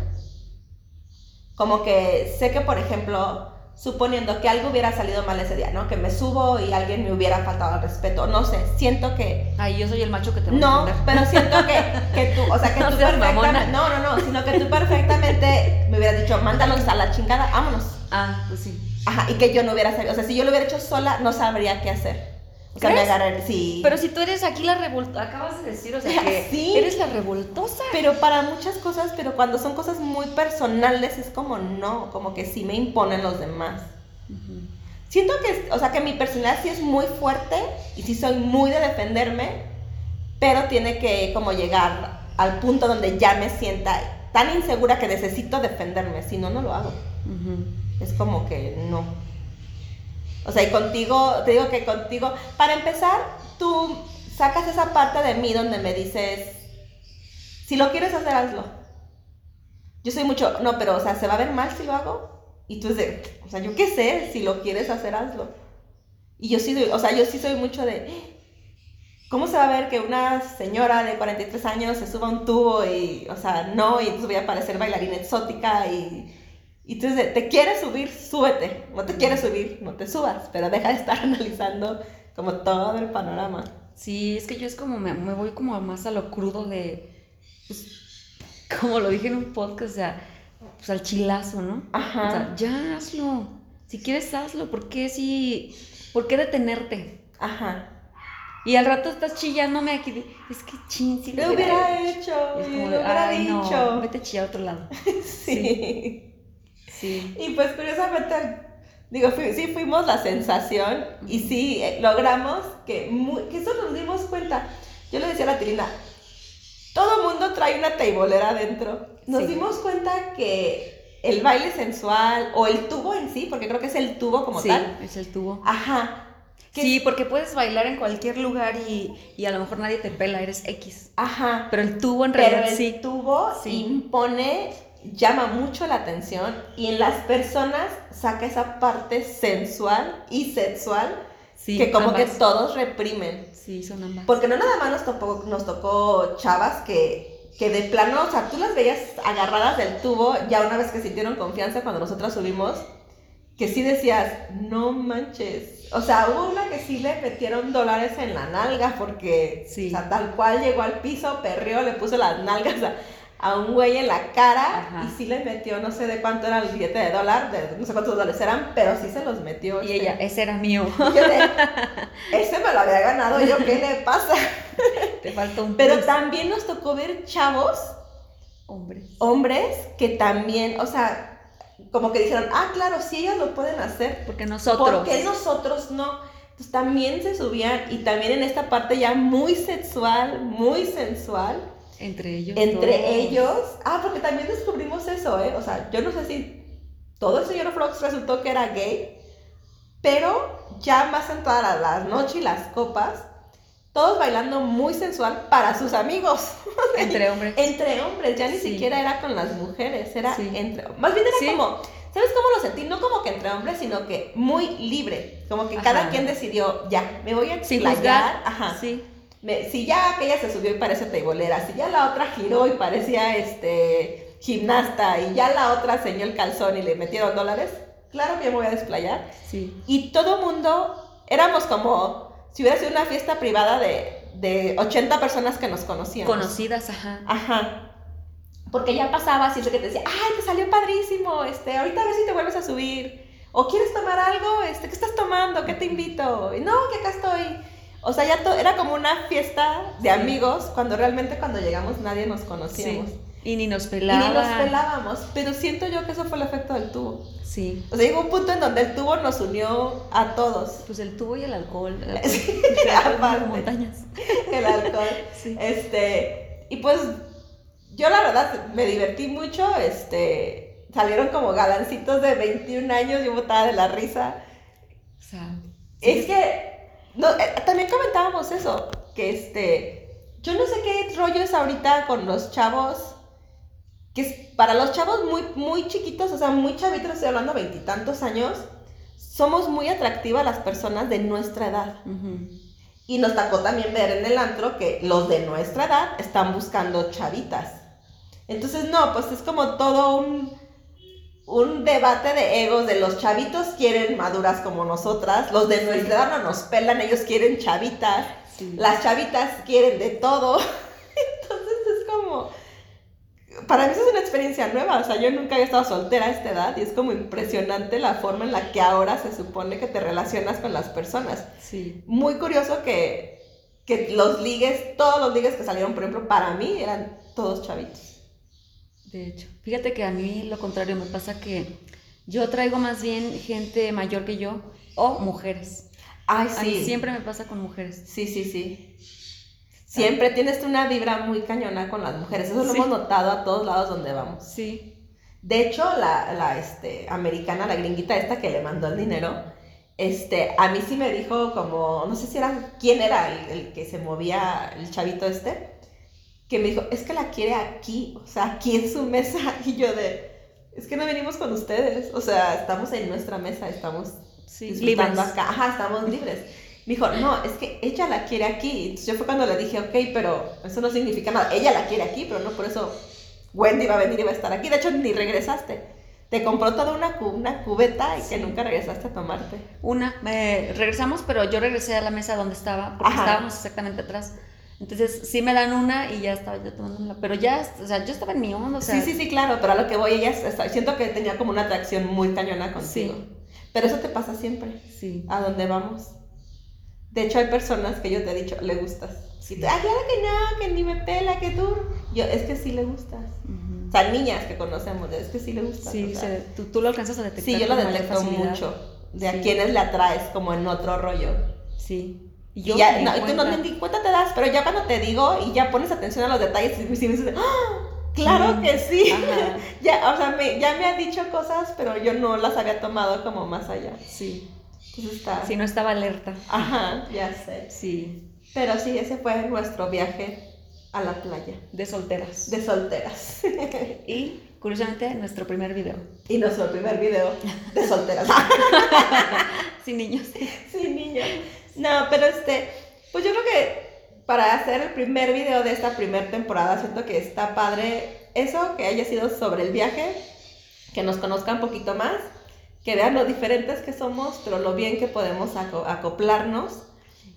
Como que sé que, por ejemplo, suponiendo que algo hubiera salido mal ese día, ¿no? Que me subo y alguien me hubiera faltado al respeto, no sé, siento que... Ay, yo soy el macho que te No, pero siento que, que tú, o sea, que *laughs* No tú perfectamente... No, no, no, sino que tú perfectamente me hubieras dicho, mándalos a la chingada, vámonos. Ah, pues sí. Ajá, y que yo no hubiera sabido, o sea, si yo lo hubiera hecho sola, no sabría qué hacer. O sea, me ¿Crees? agarré, sí. Pero si tú eres aquí la revoltosa, acabas de decir, o sea, que *laughs* Sí. eres la revoltosa. Pero para muchas cosas, pero cuando son cosas muy personales es como no, como que sí me imponen los demás. Siento que, o sea, que mi personalidad sí es muy fuerte y sí soy muy de defenderme, pero tiene que como llegar al punto donde ya me sienta tan insegura que necesito defenderme, si no, no lo hago. Es como que no. O sea, y contigo, te digo que contigo, para empezar, tú sacas esa parte de mí donde me dices, si lo quieres hacer, hazlo. Yo soy mucho, no, pero, o sea, ¿se va a ver mal si lo hago? Y tú dices, o sea, yo qué sé, si lo quieres hacer, hazlo. Y yo sí, o sea, yo sí soy mucho de, ¿cómo se va a ver que una señora de 43 años se suba a un tubo y, o sea, no, y entonces voy a parecer bailarina exótica y... Y entonces, ¿te quieres subir? Súbete. No te quieres subir, no te subas. Pero deja de estar *laughs* analizando como todo el panorama. Sí, es que yo es como, me, me voy como más a lo crudo de, pues, como lo dije en un podcast, o sea, pues al chilazo, ¿no? Ajá. O sea, ya hazlo. Si quieres, hazlo. ¿Por qué si, por qué detenerte? Ajá. Y al rato estás chillándome aquí, es que chin, si Lo hubiera hecho, Y es y como lo hubiera "Ay, no, dicho. vete a chillar a otro lado. *laughs* sí. Sí. Y pues curiosamente, digo, fui- sí fuimos la sensación y sí eh, logramos que, eso nos dimos cuenta. Yo le decía a la Tirina, todo mundo trae una teibolera adentro. Nos Sí. dimos cuenta que el baile sensual o el tubo en sí, porque creo que es el tubo como sí, tal. es el tubo. Ajá. que- Sí, porque puedes bailar en cualquier lugar y, y a lo mejor nadie te pela, eres X. Ajá. Pero el tubo en Pero realidad el sí. tubo Sí. impone, llama mucho la atención y en las personas saca esa parte sensual y sexual Sí, que como que todos reprimen. Sí, son ambas. Porque no nada más nos tocó, nos tocó chavas que, que de plano, o sea, tú las veías agarradas del tubo ya una vez que sintieron confianza cuando nosotras subimos, que sí decías, no manches. O sea, hubo una que sí le metieron dólares en la nalga porque, Sí. o sea, tal cual llegó al piso, perreó, le puso las nalgas a, a un güey en la cara Ajá. y sí le metió, no sé de cuánto era el billete de dólar, de, no sé cuántos dólares eran, pero sí se los metió. Y este. ella, ese era mío. *laughs* Ese me lo había ganado yo, ¿qué le pasa? *laughs* Te falta un Pero plus. también nos tocó ver chavos, Hombre. hombres, que también, o sea, como que dijeron, ah, claro, sí ellos lo pueden hacer, Porque nosotros. ¿por qué nosotros no? Entonces también se subían y también en esta parte ya muy sexual, muy sensual, Entre ellos. entre ellos, ah, porque también descubrimos eso, ¿eh? O sea, yo no sé si todo el señor Frogs resultó que era gay, pero ya más en toda la, la noche y las copas, todos bailando muy sensual para sus amigos. *laughs* Entre hombres. Entre hombres, ya ni Sí. siquiera era con las mujeres, era Sí. entre... Más bien era Sí. como, ¿sabes cómo lo sentí? No como que entre hombres, sino que muy libre, como que Ajá. cada quien decidió, ya, me voy a explayar, ajá. Sí. Me- si ya aquella se subió y parece teibolera, si ya la otra giró y parecía este gimnasta y ya la otra enseñó el calzón y le metieron dólares, claro que yo me voy a desplayar. Sí. Y todo mundo, éramos como si hubiera sido una fiesta privada de, de 80 personas que nos conocíamos. Conocidas, ajá. Ajá. Porque ya pasaba siempre que te decía, ay, te salió padrísimo, este, ahorita a ver si te vuelves a subir. O quieres tomar algo, este, ¿qué estás tomando? ¿Qué te invito? Y no, que acá estoy. O sea, ya era como una fiesta de amigos, cuando realmente cuando llegamos nadie nos conocíamos. Sí. Y ni nos Y pelaba. ni nos pelábamos, pero siento yo que eso fue el efecto del tubo. Sí. O sea, llegó un punto en donde el tubo nos unió a todos. Pues el tubo y el alcohol. El alcohol. *laughs* Sí, *laughs* el alcohol aparte. como montañas. *laughs* el alcohol. Sí. Este, y pues yo la verdad me divertí mucho, este, salieron como galancitos de 21 años, yo botada de la risa. O sea. Es que no, eh, también comentábamos eso, que este, yo no sé qué rollo es ahorita con los chavos, que es para los chavos muy, muy chiquitos, o sea, muy chavitos, estoy hablando veintitantos años, somos muy atractivas las personas de nuestra edad. Y nos tocó también ver en el antro que los de nuestra edad están buscando chavitas. Entonces, no, pues es como todo un, un debate de egos de los chavitos quieren maduras como nosotras, los de nuestra edad no nos pelan, ellos quieren chavitas, Sí. las chavitas quieren de todo. *laughs* Entonces es como, para mí eso es una experiencia nueva, o sea, yo nunca había estado soltera a esta edad y es como impresionante la forma en la que ahora se supone que te relacionas con las personas Sí. muy curioso que, que los ligues, todos los ligues que salieron, por ejemplo, para mí eran todos chavitos. De hecho, fíjate que a mí lo contrario me pasa que yo traigo más bien gente mayor que yo o mujeres. Ay, A mí siempre me pasa con mujeres. Sí, sí, sí. Siempre tienes una vibra muy cañona con las mujeres. Eso lo Sí. hemos notado a todos lados donde vamos. Sí. De hecho, la, la este, americana, la gringuita esta que le mandó el dinero, este, a mí sí me dijo como, no sé si era, quién era el, el que se movía, el chavito este, que me dijo, es que la quiere aquí, o sea, aquí en su mesa, *laughs* y yo de, es que no venimos con ustedes, o sea, estamos en nuestra mesa, estamos Sí, libres. acá, ajá, estamos libres. Me dijo, no, es que ella la quiere aquí. Entonces yo fue cuando le dije, ok, pero eso no significa nada. Ella la quiere aquí, pero no por eso Wendy va a venir y va a estar aquí. De hecho, ni regresaste. Te compró toda una, una cubeta y que nunca regresaste a tomarte. Una, me regresamos, pero yo regresé a la mesa donde estaba, porque Ajá. estábamos exactamente atrás. Entonces sí me dan una y ya estaba yo tomándomela. Pero ya, o sea, yo estaba en mi onda, o sea. sí, sí, sí, claro, pero a lo que voy, ella está- siento que tenía como una atracción muy cañona contigo. Sí. Pero eso te pasa siempre, Sí. a donde vamos. De hecho, hay personas que yo te he dicho, le gustas. Y tú, ah, claro que no, que ni me pela, que tú. Yo, es que sí le gustas. Ujú. O sea, niñas que conocemos, es que sí le gusta. Sí, o sea. se- tú, tú lo alcanzas a detectar. sí, yo lo detecto mucho. De a Sí. quienes le atraes como en otro rollo. Sí. Y, yo ya, me no, y tú no ni cuenta te das, pero ya cuando te digo y ya pones atención a los detalles y me dices, ¡Ah! claro Mm, que sí. *laughs* ya, o sea, me, ya me han dicho cosas, pero yo no las había tomado como más allá. Sí. Entonces está. Sí, no estaba alerta. Ajá, ya sé. Sí. Pero sí, ese fue nuestro viaje a la playa De solteras. de solteras. *laughs* Y, curiosamente, nuestro primer video. y nuestro primer video de solteras. *laughs* Sin niños. Sí, niño. No, pero este, pues yo creo que para hacer el primer video de esta primera temporada, siento que está padre eso, que haya sido sobre el viaje, que nos conozcan un poquito más, que vean lo diferentes que somos, pero lo bien que podemos aco- acoplarnos.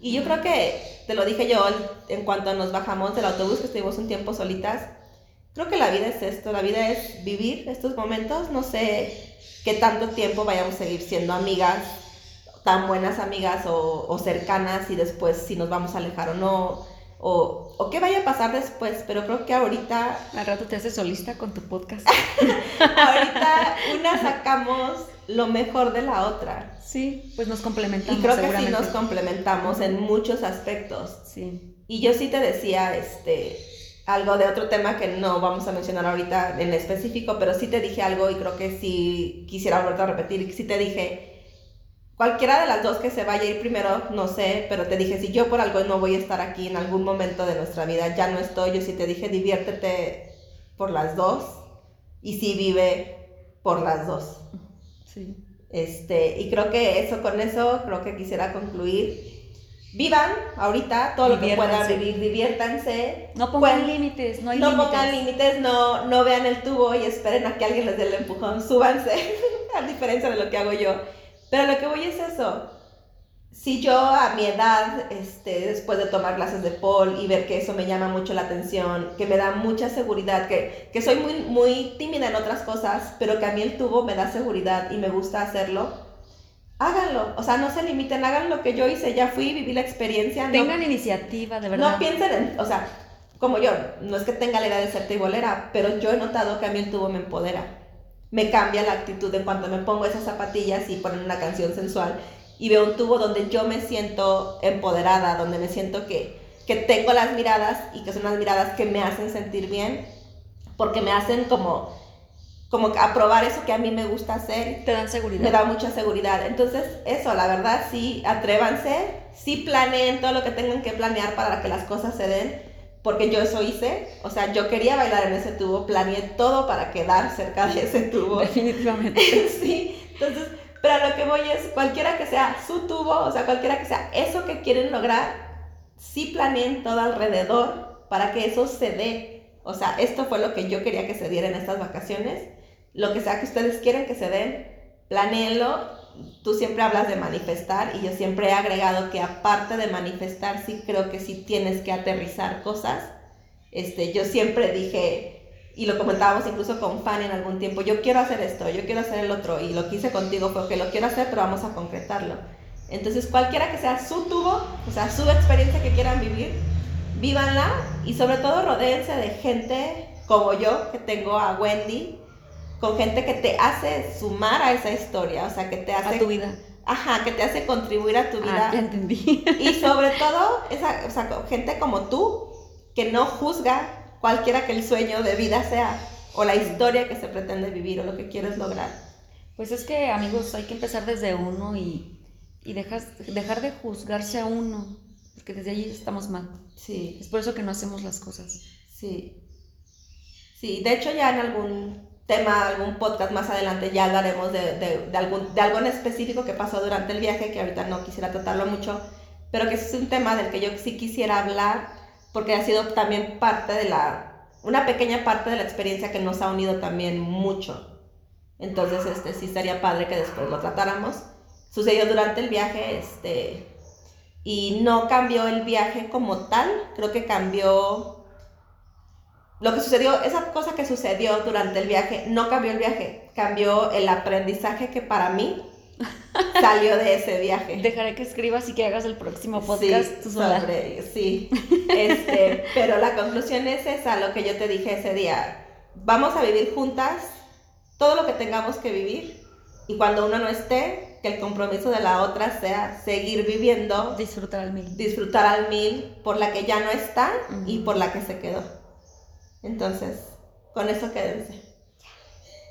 Y yo creo que, te lo dije yo en cuanto nos bajamos del autobús, que estuvimos un tiempo solitas, creo que la vida es esto, la vida es vivir estos momentos, no sé qué tanto tiempo vayamos a seguir siendo amigas, tan buenas amigas o, o cercanas y después si nos vamos a alejar o no, o, o qué vaya a pasar después, pero creo que ahorita, *laughs* Al rato te haces solista con tu podcast. ahorita una sacamos lo mejor de la otra. Sí, pues nos complementamos. Y creo que sí nos complementamos en muchos aspectos. Sí. Y yo sí te decía, este, algo de otro tema que no vamos a mencionar ahorita en específico, pero sí te dije algo y creo que sí quisiera volver a repetir. Sí te dije, cualquiera de las dos que se vaya a ir primero, no sé, pero te dije, si yo por algo no voy a estar aquí en algún momento de nuestra vida, ya no estoy, yo sí te dije, diviértete por las dos y sí vive por las dos. Sí. Este, y creo que eso, con eso, creo que quisiera concluir. Vivan ahorita todo lo que puedan vivir, diviértanse. No pongan límites, no hay no límites. pongan límites, no, no vean el tubo y esperen a que alguien les dé el empujón, súbanse, *laughs* a diferencia de lo que hago yo. Pero lo que voy es eso. Si yo a mi edad, este, después de tomar clases de Paul y ver que eso me llama mucho la atención, que me da mucha seguridad, que, que soy muy, muy tímida en otras cosas, pero que a mí el tubo me da seguridad y me gusta hacerlo, háganlo. O sea, no se limiten, hagan lo que yo hice, ya fui, viví la experiencia. no- Tengan iniciativa, de verdad. no piensen en, o sea, como yo, no es que tenga la idea de ser tibolera, pero yo he notado que a mí el tubo me empodera. Me cambia la actitud en cuanto me pongo esas zapatillas y ponen una canción sensual y veo un tubo donde yo me siento empoderada, donde me siento que, que tengo las miradas y que son las miradas que me hacen sentir bien, porque me hacen como, como aprobar eso que a mí me gusta hacer Te dan seguridad. me da mucha seguridad. Entonces, eso, la verdad, sí, atrévanse, sí planeen todo lo que tengan que planear para que las cosas se den, porque yo eso hice, o sea, yo quería bailar en ese tubo, planeé todo para quedar cerca de ese tubo. Definitivamente. *laughs* sí, entonces, pero a lo que voy es, cualquiera que sea su tubo, o sea, cualquiera que sea eso que quieren lograr, sí planeen todo alrededor para que eso se dé. O sea, esto fue lo que yo quería que se diera en estas vacaciones. Lo que sea que ustedes quieren que se den, planeenlo. Tú siempre hablas de manifestar y yo siempre he agregado que aparte de manifestar, sí creo que sí tienes que aterrizar cosas. Este, yo siempre dije, y lo comentábamos incluso con Fanny en algún tiempo, yo quiero hacer esto, yo quiero hacer el otro, y lo que hice contigo fue que lo quiero hacer, pero vamos a concretarlo. Entonces, cualquiera que sea su tubo, o sea, su experiencia que quieran vivir, vívanla y sobre todo rodéense de gente como yo, que tengo a Wendy, con gente que te hace sumar a esa historia, o sea, que te hace, A tu vida. ajá, que te hace contribuir a tu vida. Ah, ya entendí. Y sobre todo, esa, o sea, gente como tú, que no juzga cualquiera que el sueño de vida sea, o la historia que se pretende vivir, o lo que quieres lograr. Pues es que, amigos, hay que empezar desde uno y, y dejas, dejar de juzgarse a uno, porque desde allí estamos mal. Sí, Es por eso que no hacemos las cosas. sí. Sí, de hecho ya en algún tema, algún podcast más adelante ya hablaremos de, de- de algún, de algo en específico que pasó durante el viaje, que ahorita no quisiera tratarlo mucho, pero que es un tema del que yo sí quisiera hablar, porque ha sido también parte de la, una pequeña parte de la experiencia que nos ha unido también mucho. Entonces, este, sí estaría padre que después lo tratáramos. Sucedió durante el viaje, este, y no cambió el viaje como tal, creo que cambió lo que sucedió, esa cosa que sucedió durante el viaje, no cambió el viaje, cambió el aprendizaje que para mí *laughs* salió de ese viaje. Dejaré que escribas y que hagas el próximo podcast Sí, tú sola. sobre- sí. *laughs* Este, pero la conclusión es esa, lo que yo te dije ese día. Vamos a vivir juntas todo lo que tengamos que vivir y cuando uno no esté, que el compromiso de la otra sea seguir viviendo, Disfrutar al mil. disfrutar al mil por la que ya no está y Ujú. por la que se quedó. Entonces, con eso quédense.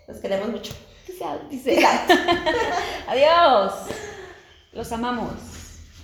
Los queremos mucho. Dice. *laughs* Adiós. Los amamos.